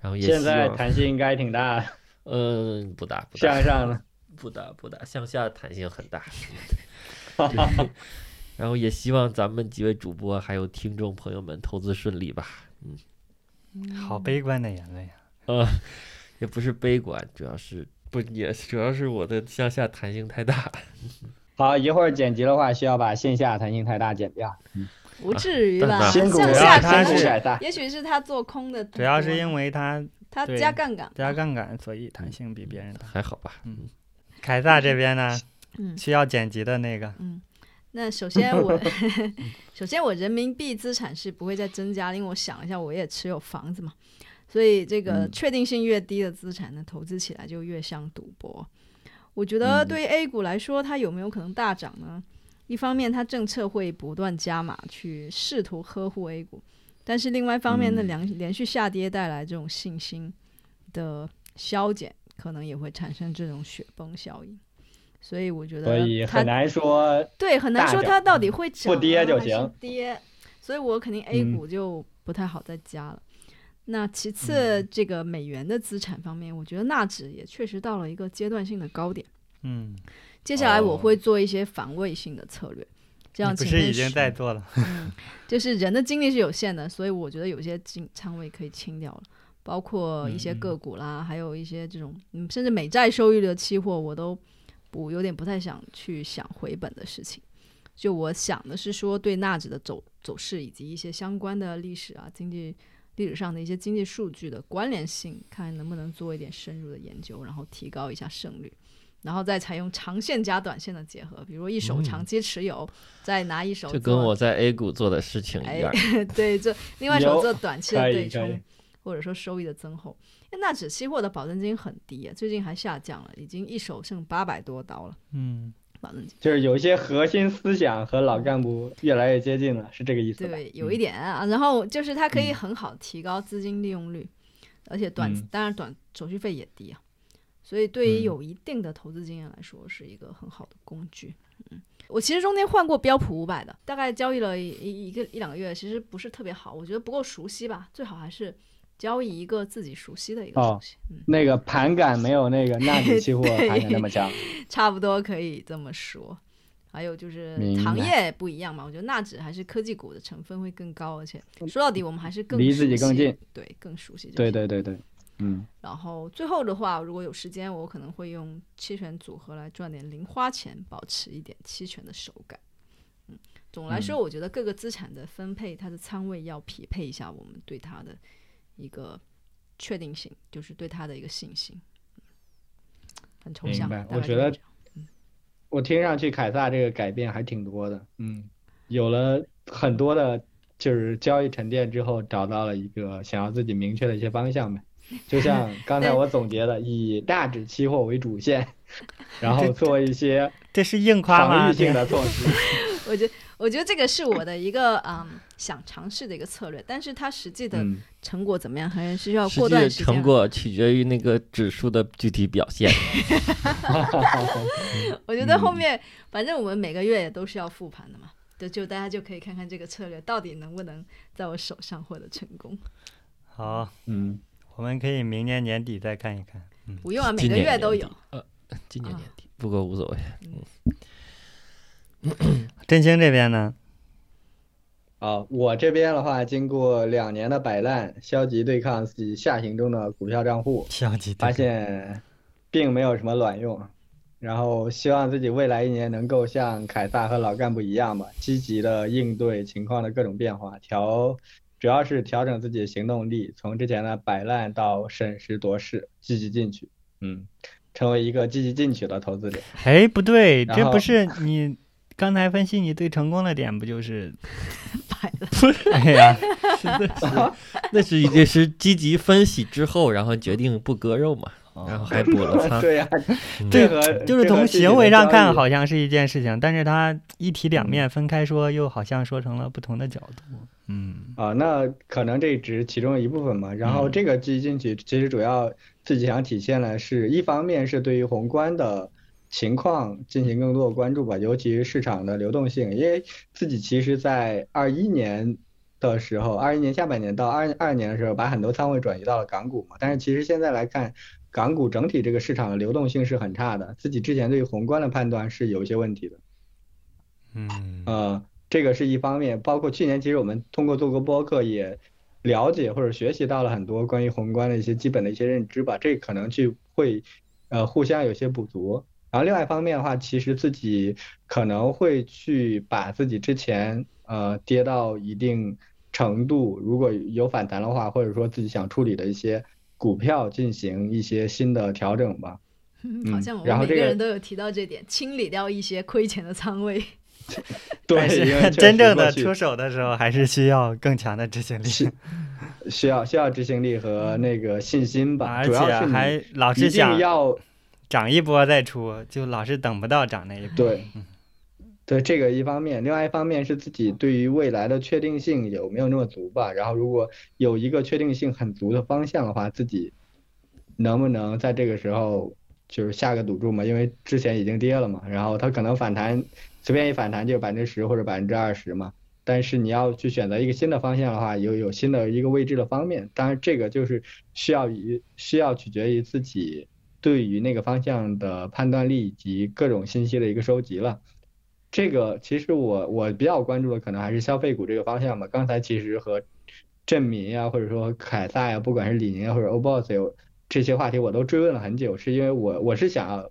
然后也现在，弹性应该挺大的，嗯，不大不大向上了。不大不大，向下弹性很大。对 然后也希望咱们几位主播还有听众朋友们投资顺利吧。嗯好悲观的言论呀。呃，也不是悲观，主要是不也主要是我的向下弹性太大。好，一会儿剪辑的话需要把线下弹性太大剪掉。不至于吧？向下他是可能改大。也许是他做空的，主要是因为它他加杠杆，加杠杆，所以弹性比别人大。还好吧？嗯凯撒这边呢，嗯需要剪辑的那个，嗯，那首 先我 首先我人民币资产是不会再增加，因为我想一下，我也持有房子嘛，所以这个嗯确定性越低的资产呢，投资起来就越像赌博。我觉得嗯对于 A 股来说，它有没有可能大涨呢？一方面，它政策会不断加码去试图呵护 A 股，但是另外一方面呢，嗯连连续下跌带来这种信心的消减，可能也会产生这种雪崩效应。所以我觉得所以很难说。对，很难说它到底会涨、啊、不跌就行跌，所以我肯定 A 嗯股就不太好再加了。那其次，嗯这个美元的资产方面，我觉得纳指也确实到了一个阶段性的高点。嗯，接下来我哦会做一些防卫性的策略，这样你不是已经在做了？嗯，就是人的精力是有限的，所以我觉得有些金仓位可以清掉了，包括一些个股啦，还有一些这种嗯，甚至美债收益率的期货，我都不有点不太想去想回本的事情。就我想的是说，对纳指的走走势以及一些相关的历史啊、经济历史上的一些经济数据的关联性，看能不能做一点深入的研究，然后提高一下胜率。然后再采用长线加短线的结合，比如一手嗯长期持有，再拿一手就跟我在 A 股做的事情一样。哎，对，这另外一手做短期的对冲，或者说收益的增厚。因为纳指期货的保证金很低啊，最近还下降了，已经一手剩八百多刀了，嗯，保证金。就是有一些核心思想和老干部越来越接近了，是这个意思吧？对，有一点啊。然后就是它可以嗯很好提高资金利用率，而且短、嗯当然短手续费也低啊，所以对于嗯有一定的投资经验来说，是一个很好的工具。嗯，我其实中间换过标普五百的，大概交易了一一一个一两个月，其实不是特别好，我觉得不够熟悉吧，最好还是交易一个自己熟悉的一个哦东西。嗯，那个盘感没有那个纳指期货盘感那么强。差不多可以这么说。还有就是行业不一样嘛，我觉得纳指还是科技股的成分会更高，而且说到底我们还是更离自己熟悉更近，对，更熟悉这对对对对，嗯，然后最后的话，如果有时间，我可能会用期权组合来赚点零花钱，保持一点期权的手感。嗯，总来说，我觉得各个资产的分配，它的仓位要匹配一下我们对它的一个确定性，就是对它的一个信心。嗯很抽象，明白我觉得我听上去凯撒这个改变还挺多的，嗯，有了很多的，就是交易沉淀之后，找到了一个想要自己明确的一些方向呗。就像刚才我总结的，以大指期货为主线，然后做一些这是硬夸吗？防御性的措施。我觉得，我觉得这个是我的一个嗯想尝试的一个策略，但是它实际的嗯，成果怎么样，还是需要过段时间成果取决于那个指数的具体表现。我觉得后嗯面、反正我们每个月也都是要复盘的嘛，就就大家就可以看看这个策略到底能不能在我手上获得成功。好，嗯，我们可以明年年底再看一看。不用啊，每个月都有年年。呃，今年啊年底，不过无所谓。嗯振兴这边呢？啊，我这边的话，经过两年的摆烂，消极对抗自己下行中的股票账户，消极发现并没有什么卵用，然后希望自己未来一年能够像凯撒和老干部一样吧，积极的应对情况的各种变化，调，主要是调整自己的行动力，从之前的摆烂到审时度势，积极进取，嗯，成为一个积极进取的投资者。哎，不对，这不是你刚才分析你最成功的点，不就是？摆烂不是，哎呀，那是已经是积极分析之后，然后决定不割肉嘛，然后还补了仓。对这和就是从行为上看好像是一件事情，但是它一体两面分开说，又好像说成了不同的角度。嗯啊，那可能这只是其中的一部分嘛。然后嗯这个基金其其实主要自己想体现的是，一方面是对于宏观的情况进行更多的关注吧，尤其是市场的流动性，因为自己其实在二一年的时候，二一年下半年到二二年的时候，把很多仓位转移到了港股嘛。但是其实现在来看，港股整体这个市场的流动性是很差的，自己之前对于宏观的判断是有一些问题的。嗯呃，这个是一方面，包括去年其实我们通过做过播客也了解或者学习到了很多关于宏观的一些基本的一些认知吧，这可能去会呃互相有些补足。然后另外一方面的话，其实自己可能会去把自己之前呃跌到一定程度，如果有反弹的话，或者说自己想处理的一些股票进行一些新的调整吧。好像我们每个人都有提到这点，清理掉一些亏钱的仓位。对，因为真正的出手的时候，还是需要更强的执行力，需要需要执行力和那个信心吧，而且主要是还老是想要涨一波再出，就老是等不到涨那一波。对，对这个一方面，另外一方面是自己对于未来的确定性有没有那么足吧。然后如果有一个确定性很足的方向的话，自己能不能在这个时候就是下个赌注嘛？因为之前已经跌了嘛，然后它可能反弹，随便一反弹就百分之十或者百分之二十嘛。但是你要去选择一个新的方向的话，有有新的一个位置的方面，当然这个就是需要于需要取决于自己对于那个方向的判断力以及各种信息的一个收集了。这个其实我我比较关注的可能还是消费股这个方向吧。刚才其实和振民呀，或者说凯撒呀，不管是李宁或者 OBOS 有这些话题，我都追问了很久，是因为我我是想要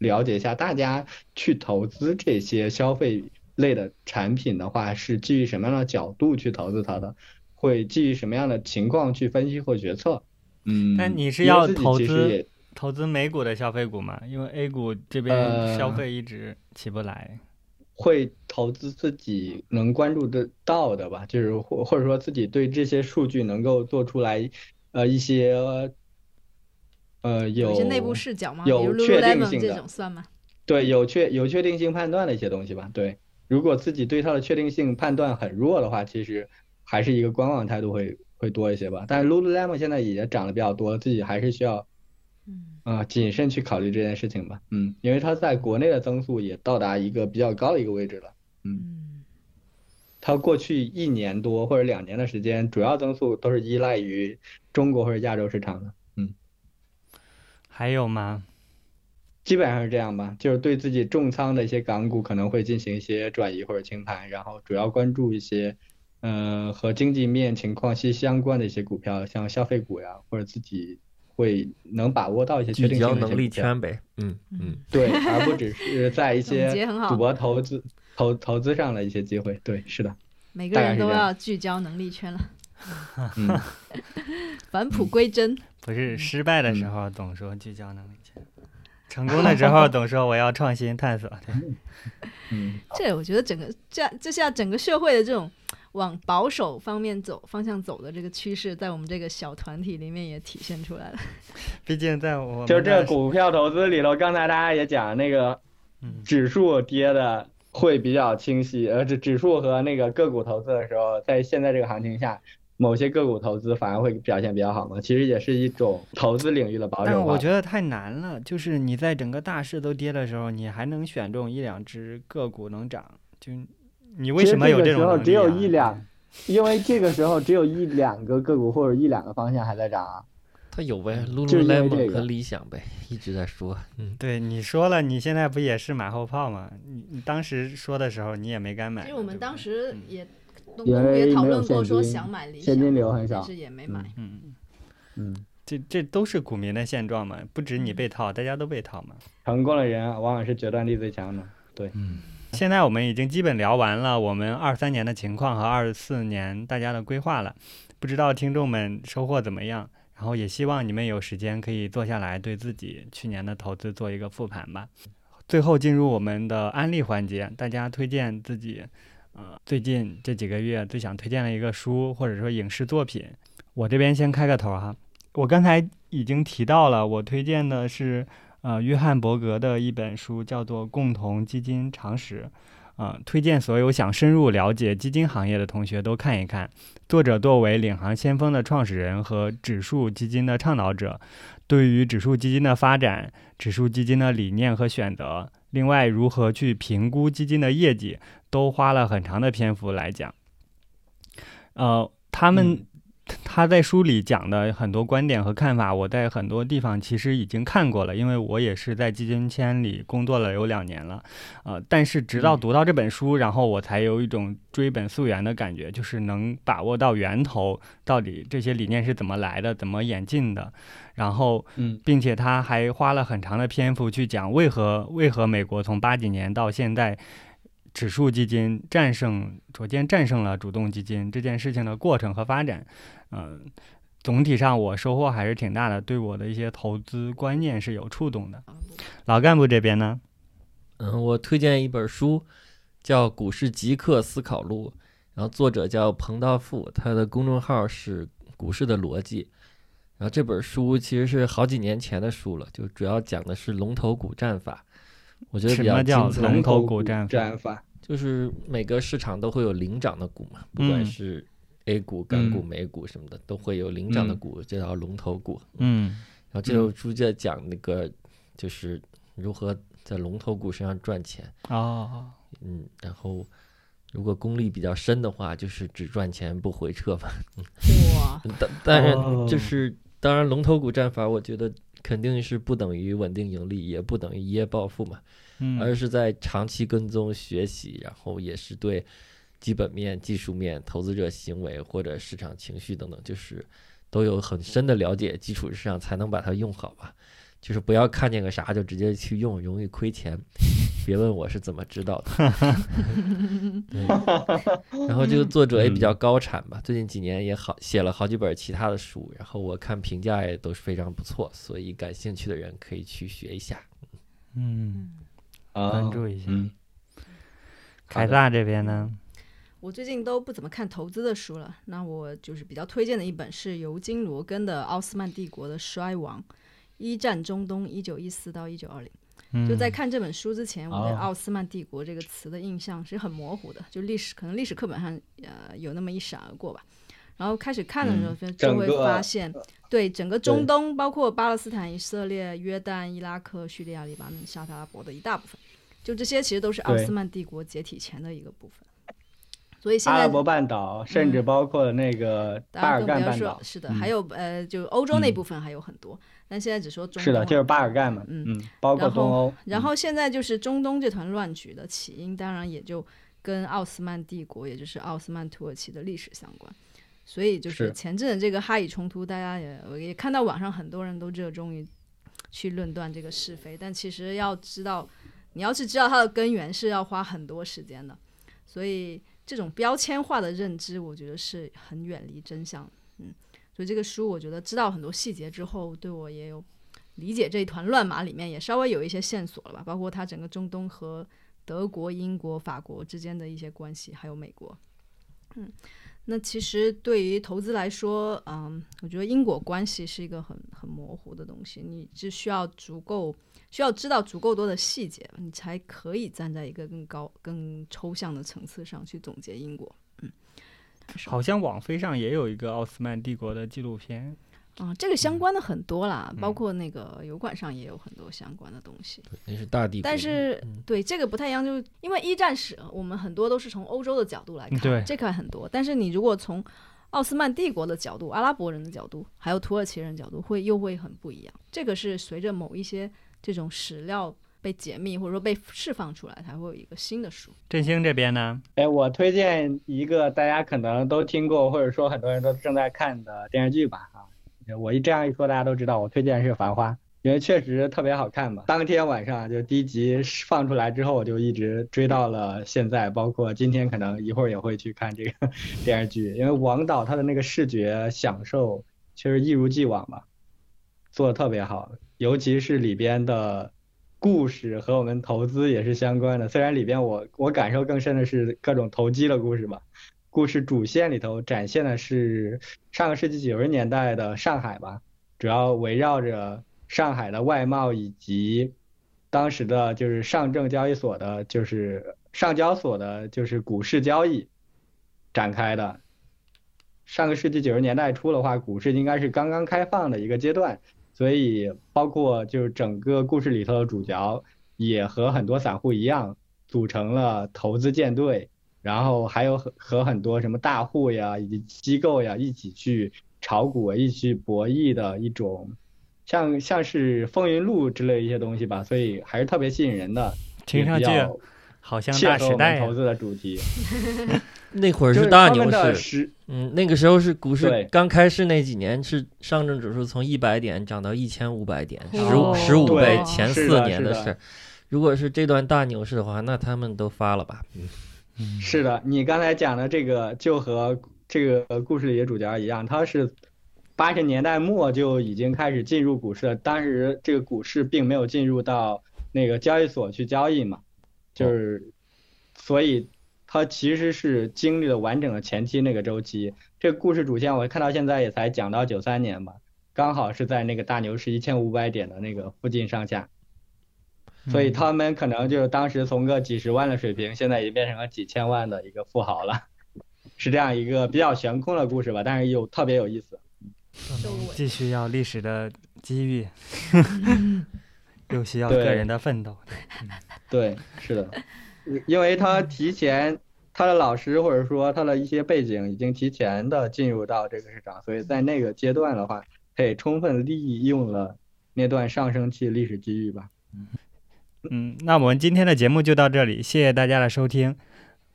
了解一下大家去投资这些消费类的产品的话，是基于什么样的角度去投资它的，会基于什么样的情况去分析或决策。嗯，那你是要投资投资美股的消费股吗？因为 A 股这边呃消费一直起不来。会投资自己能关注得到的吧，就是或或者说自己对这些数据能够做出来，呃一些，呃有有一些内部视角吗？有确定性的种算吗？对有确有确定性判断的一些东西吧。对，如果自己对它的确定性判断很弱的话，其实还是一个观望态度会会多一些吧。但是 Lululemon 现在也涨得比较多，自己还是需要嗯啊、谨慎去考虑这件事情吧。嗯，因为它在国内的增速也到达一个比较高的一个位置了。嗯它过去一年多或者两年的时间，主要增速都是依赖于中国或者亚洲市场的，嗯，还有吗？基本上是这样吧。就是对自己重仓的一些港股可能会进行一些转移或者清盘，然后主要关注一些，嗯、和经济面情况息息相关的一些股票，像消费股呀，或者自己会能把握到一些确定性焦能力圈呗。嗯嗯嗯，对，而不只是在一些赌博投资投投资上的一些机会。对，是的，每个人都要聚焦能力圈了，嗯。返璞归真。不是失败的时嗯候总说聚焦能力强，成功的时候总说我要创新探索。对，嗯，这我觉得整个这这下整个社会的这种往保守方面走方向走的这个趋势，在我们这个小团体里面也体现出来了。毕竟在我们就这个股票投资里头，刚才大家也讲那个嗯指数跌的会比较清晰，呃，指指数和那个个股投资的时候，在现在这个行情下，某些个股投资反而会表现比较好嘛，其实也是一种投资领域的保但守但。我觉得太难了，就是你在整个大势都跌的时候，你还能选中一两只个股能涨，就你为什么有这种能力、啊？只有一两，因为这个时候只有一两个个股或者一两个方向还在涨啊。它有呗，Lululemon 个和理想呗，一直在说。嗯，对你说了，你现在不也是马后炮吗？你你当时说的时候，你也没敢买嘛。其实我们当时嗯也因为也讨论过说想买理想，现金流很少但是也没买。嗯，嗯，这这都是股民的现状嘛，不止你被套，大家都被套嘛。成功的人啊往往是决断力最强的。对，嗯现在我们已经基本聊完了我们二三年的情况和二四年大家的规划了，不知道听众们收获怎么样？然后也希望你们有时间可以坐下来对自己去年的投资做一个复盘吧。最后进入我们的安利环节，大家推荐自己，最近这几个月最想推荐的一个书或者说影视作品。我这边先开个头哈，我刚才已经提到了，我推荐的是呃约翰伯格的一本书，叫做《共同基金常识》。啊、推荐所有想深入了解基金行业的同学都看一看。作者作为领航先锋的创始人和指数基金的倡导者，对于指数基金的发展、指数基金的理念和选择，另外如何去评估基金的业绩，都花了很长的篇幅来讲。呃，他们、他在书里讲的很多观点和看法，我在很多地方其实已经看过了，因为我也是在基金圈里工作了有两年了，呃，但是直到嗯。读到这本书，然后我才有一种追本溯源的感觉，就是能把握到源头，到底这些理念是怎么来的，怎么演进的，然后嗯。并且他还花了很长的篇幅去讲为何为何美国从八几年到现在，指数基金战胜逐渐战胜了主动基金这件事情的过程和发展，嗯、总体上我收获还是挺大的，对我的一些投资观念是有触动的。老干部这边呢？嗯，我推荐一本书，叫《股市极客思考录》，然后作者叫彭道富，他的公众号是“股市的逻辑”。然后这本书其实是好几年前的书了，就主要讲的是龙头股战法，我觉得比较什么叫精彩。龙头股战法战法，就是每个市场都会有领涨的股嘛，不管嗯是 A 股、港股、嗯美股什么的，都会有领涨的嗯股，这叫龙头股。嗯然后这本书就在讲那个就是如何在龙头股身上赚钱。哦，嗯，然后如果功力比较深的话，就是只赚钱不回撤嘛。哇，但当然哦就是当然龙头股战法，我觉得肯定是不等于稳定盈利，也不等于一夜暴富嘛，嗯，而是在长期跟踪学习，然后也是对基本面、技术面、投资者行为或者市场情绪等等，就是都有很深的了解基础之上，才能把它用好吧。就是不要看见个啥就直接去用，容易亏钱。别问我是怎么知道的。对然后这个作者也比较高产吧，最近几年也好写了好几本其他的书，然后我看评价也都是非常不错，所以感兴趣的人可以去学一下。嗯，啊关注一下嗯，凯撒这边呢？我最近都不怎么看投资的书了，那我就是比较推荐的一本是尤金·罗根的《奥斯曼帝国的衰亡：一战中东（一九一四到一九二零）》。嗯就在看这本书之前，我对哦奥斯曼帝国这个词的印象是很模糊的，就历史可能历史课本上呃有那么一闪而过吧。然后开始看的时候，嗯就就会发现，对整个中东，包括巴勒斯坦、以色列、约旦、伊拉克、叙利亚、黎巴嫩、沙特阿拉伯的一大部分，就这些其实都是奥斯曼帝国解体前的一个部分。所以现在阿拉伯半岛，甚至包括那个巴尔干半岛，说是的，嗯。还有呃，就欧洲那嗯。部分还有很多，但现在只说中是的，就是巴尔干嘛，嗯嗯，包括东欧，然后现在就是中东这团乱局的起因，当然也就跟奥斯曼帝国，也就是奥斯曼土耳其的历史相关。所以就是。是前阵子这个哈以冲突，大家也我也看到网上很多人都热衷于去论断这个是非，但其实要知道，你要是知道它的根源，是要花很多时间的。所以这种标签化的认知，我觉得是很远离真相。嗯，所以这个书我觉得知道很多细节之后，对我也有理解这一团乱麻里面也稍微有一些线索了吧，包括它整个中东和德国、英国、法国之间的一些关系，还有美国。嗯，那其实对于投资来说，嗯，我觉得因果关系是一个很很模糊的东西，你只需要足够需要知道足够多的细节，你才可以站在一个更高、更抽象的层次上去总结因果。嗯，好像网飞上也有一个奥斯曼帝国的纪录片。啊、这个相关的很多啦，包嗯括那个油管上也有很多相关的东西。对，那是大帝国。但是嗯对这个不太一样，就是因为一战史，我们很多都是从欧洲的角度来看，这块很多。但是你如果从奥斯曼帝国的角度、阿拉伯人的角度，还有土耳其人的角度，会又会很不一样。这个是随着某一些这种史料被解密或者说被释放出来，才会有一个新的书。振兴这边呢？哎，我推荐一个大家可能都听过，或者说很多人都正在看的电视剧吧啊。我一这样一说，大家都知道，我推荐是《繁花》，因为确实特别好看嘛。当天晚上就第一集放出来之后，我就一直追到了现在，包括今天可能一会儿也会去看这个电视剧，因为王导他的那个视觉享受确实一如既往嘛，做的特别好，尤其是里边的故事和我们投资也是相关的。虽然里边我我感受更深的是各种投机的故事吧，故事主线里头展现的是上个世纪九十年代的上海吧，主要围绕着上海的外贸以及当时的就是上证交易所的，就是上交所的就是股市交易展开的。上个世纪九十年代初的话，股市应该是刚刚开放的一个阶段，所以包括就是整个故事里头的主角也和很多散户一样，组成了投资舰队，然后还有和和很多什么大户呀以及机构呀一起去炒股、一起去博弈的一种，像像是风云录之类一些东西吧，所以还是特别吸引人的，听上去好像大时代投资的主题。那会儿是大牛市，嗯，那个时候是股市刚开市那几年，是上证指数从一百点涨到一千五百点，十哦五十五倍，前四年的事。如果是这段大牛市的话，那他们都发了吧？嗯，是的，你刚才讲的这个就和这个故事里的主角一样，他是八十年代末就已经开始进入股市了，当时这个股市并没有进入到那个交易所去交易嘛，就是所以他其实是经历了完整的前期那个周期。这个故事主线我看到现在也才讲到九三年吧，刚好是在那个大牛市一千五百点的那个附近上下。所以他们可能就是当时从个几十万的水平，现在已经变成了几千万的一个富豪了，是这样一个比较悬空的故事吧，但是又特别有意思。既需要历史的机遇，又需要个人的奋斗。对，是的，因为他提前他的老师或者说他的一些背景已经提前的进入到这个市场，所以在那个阶段的话，他也充分利用了那段上升期历史机遇吧。嗯，那我们今天的节目就到这里，谢谢大家的收听，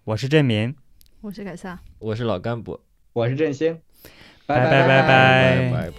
我是郑民，我是凯撒。我是老干部，我是振兴，拜拜拜拜拜。拜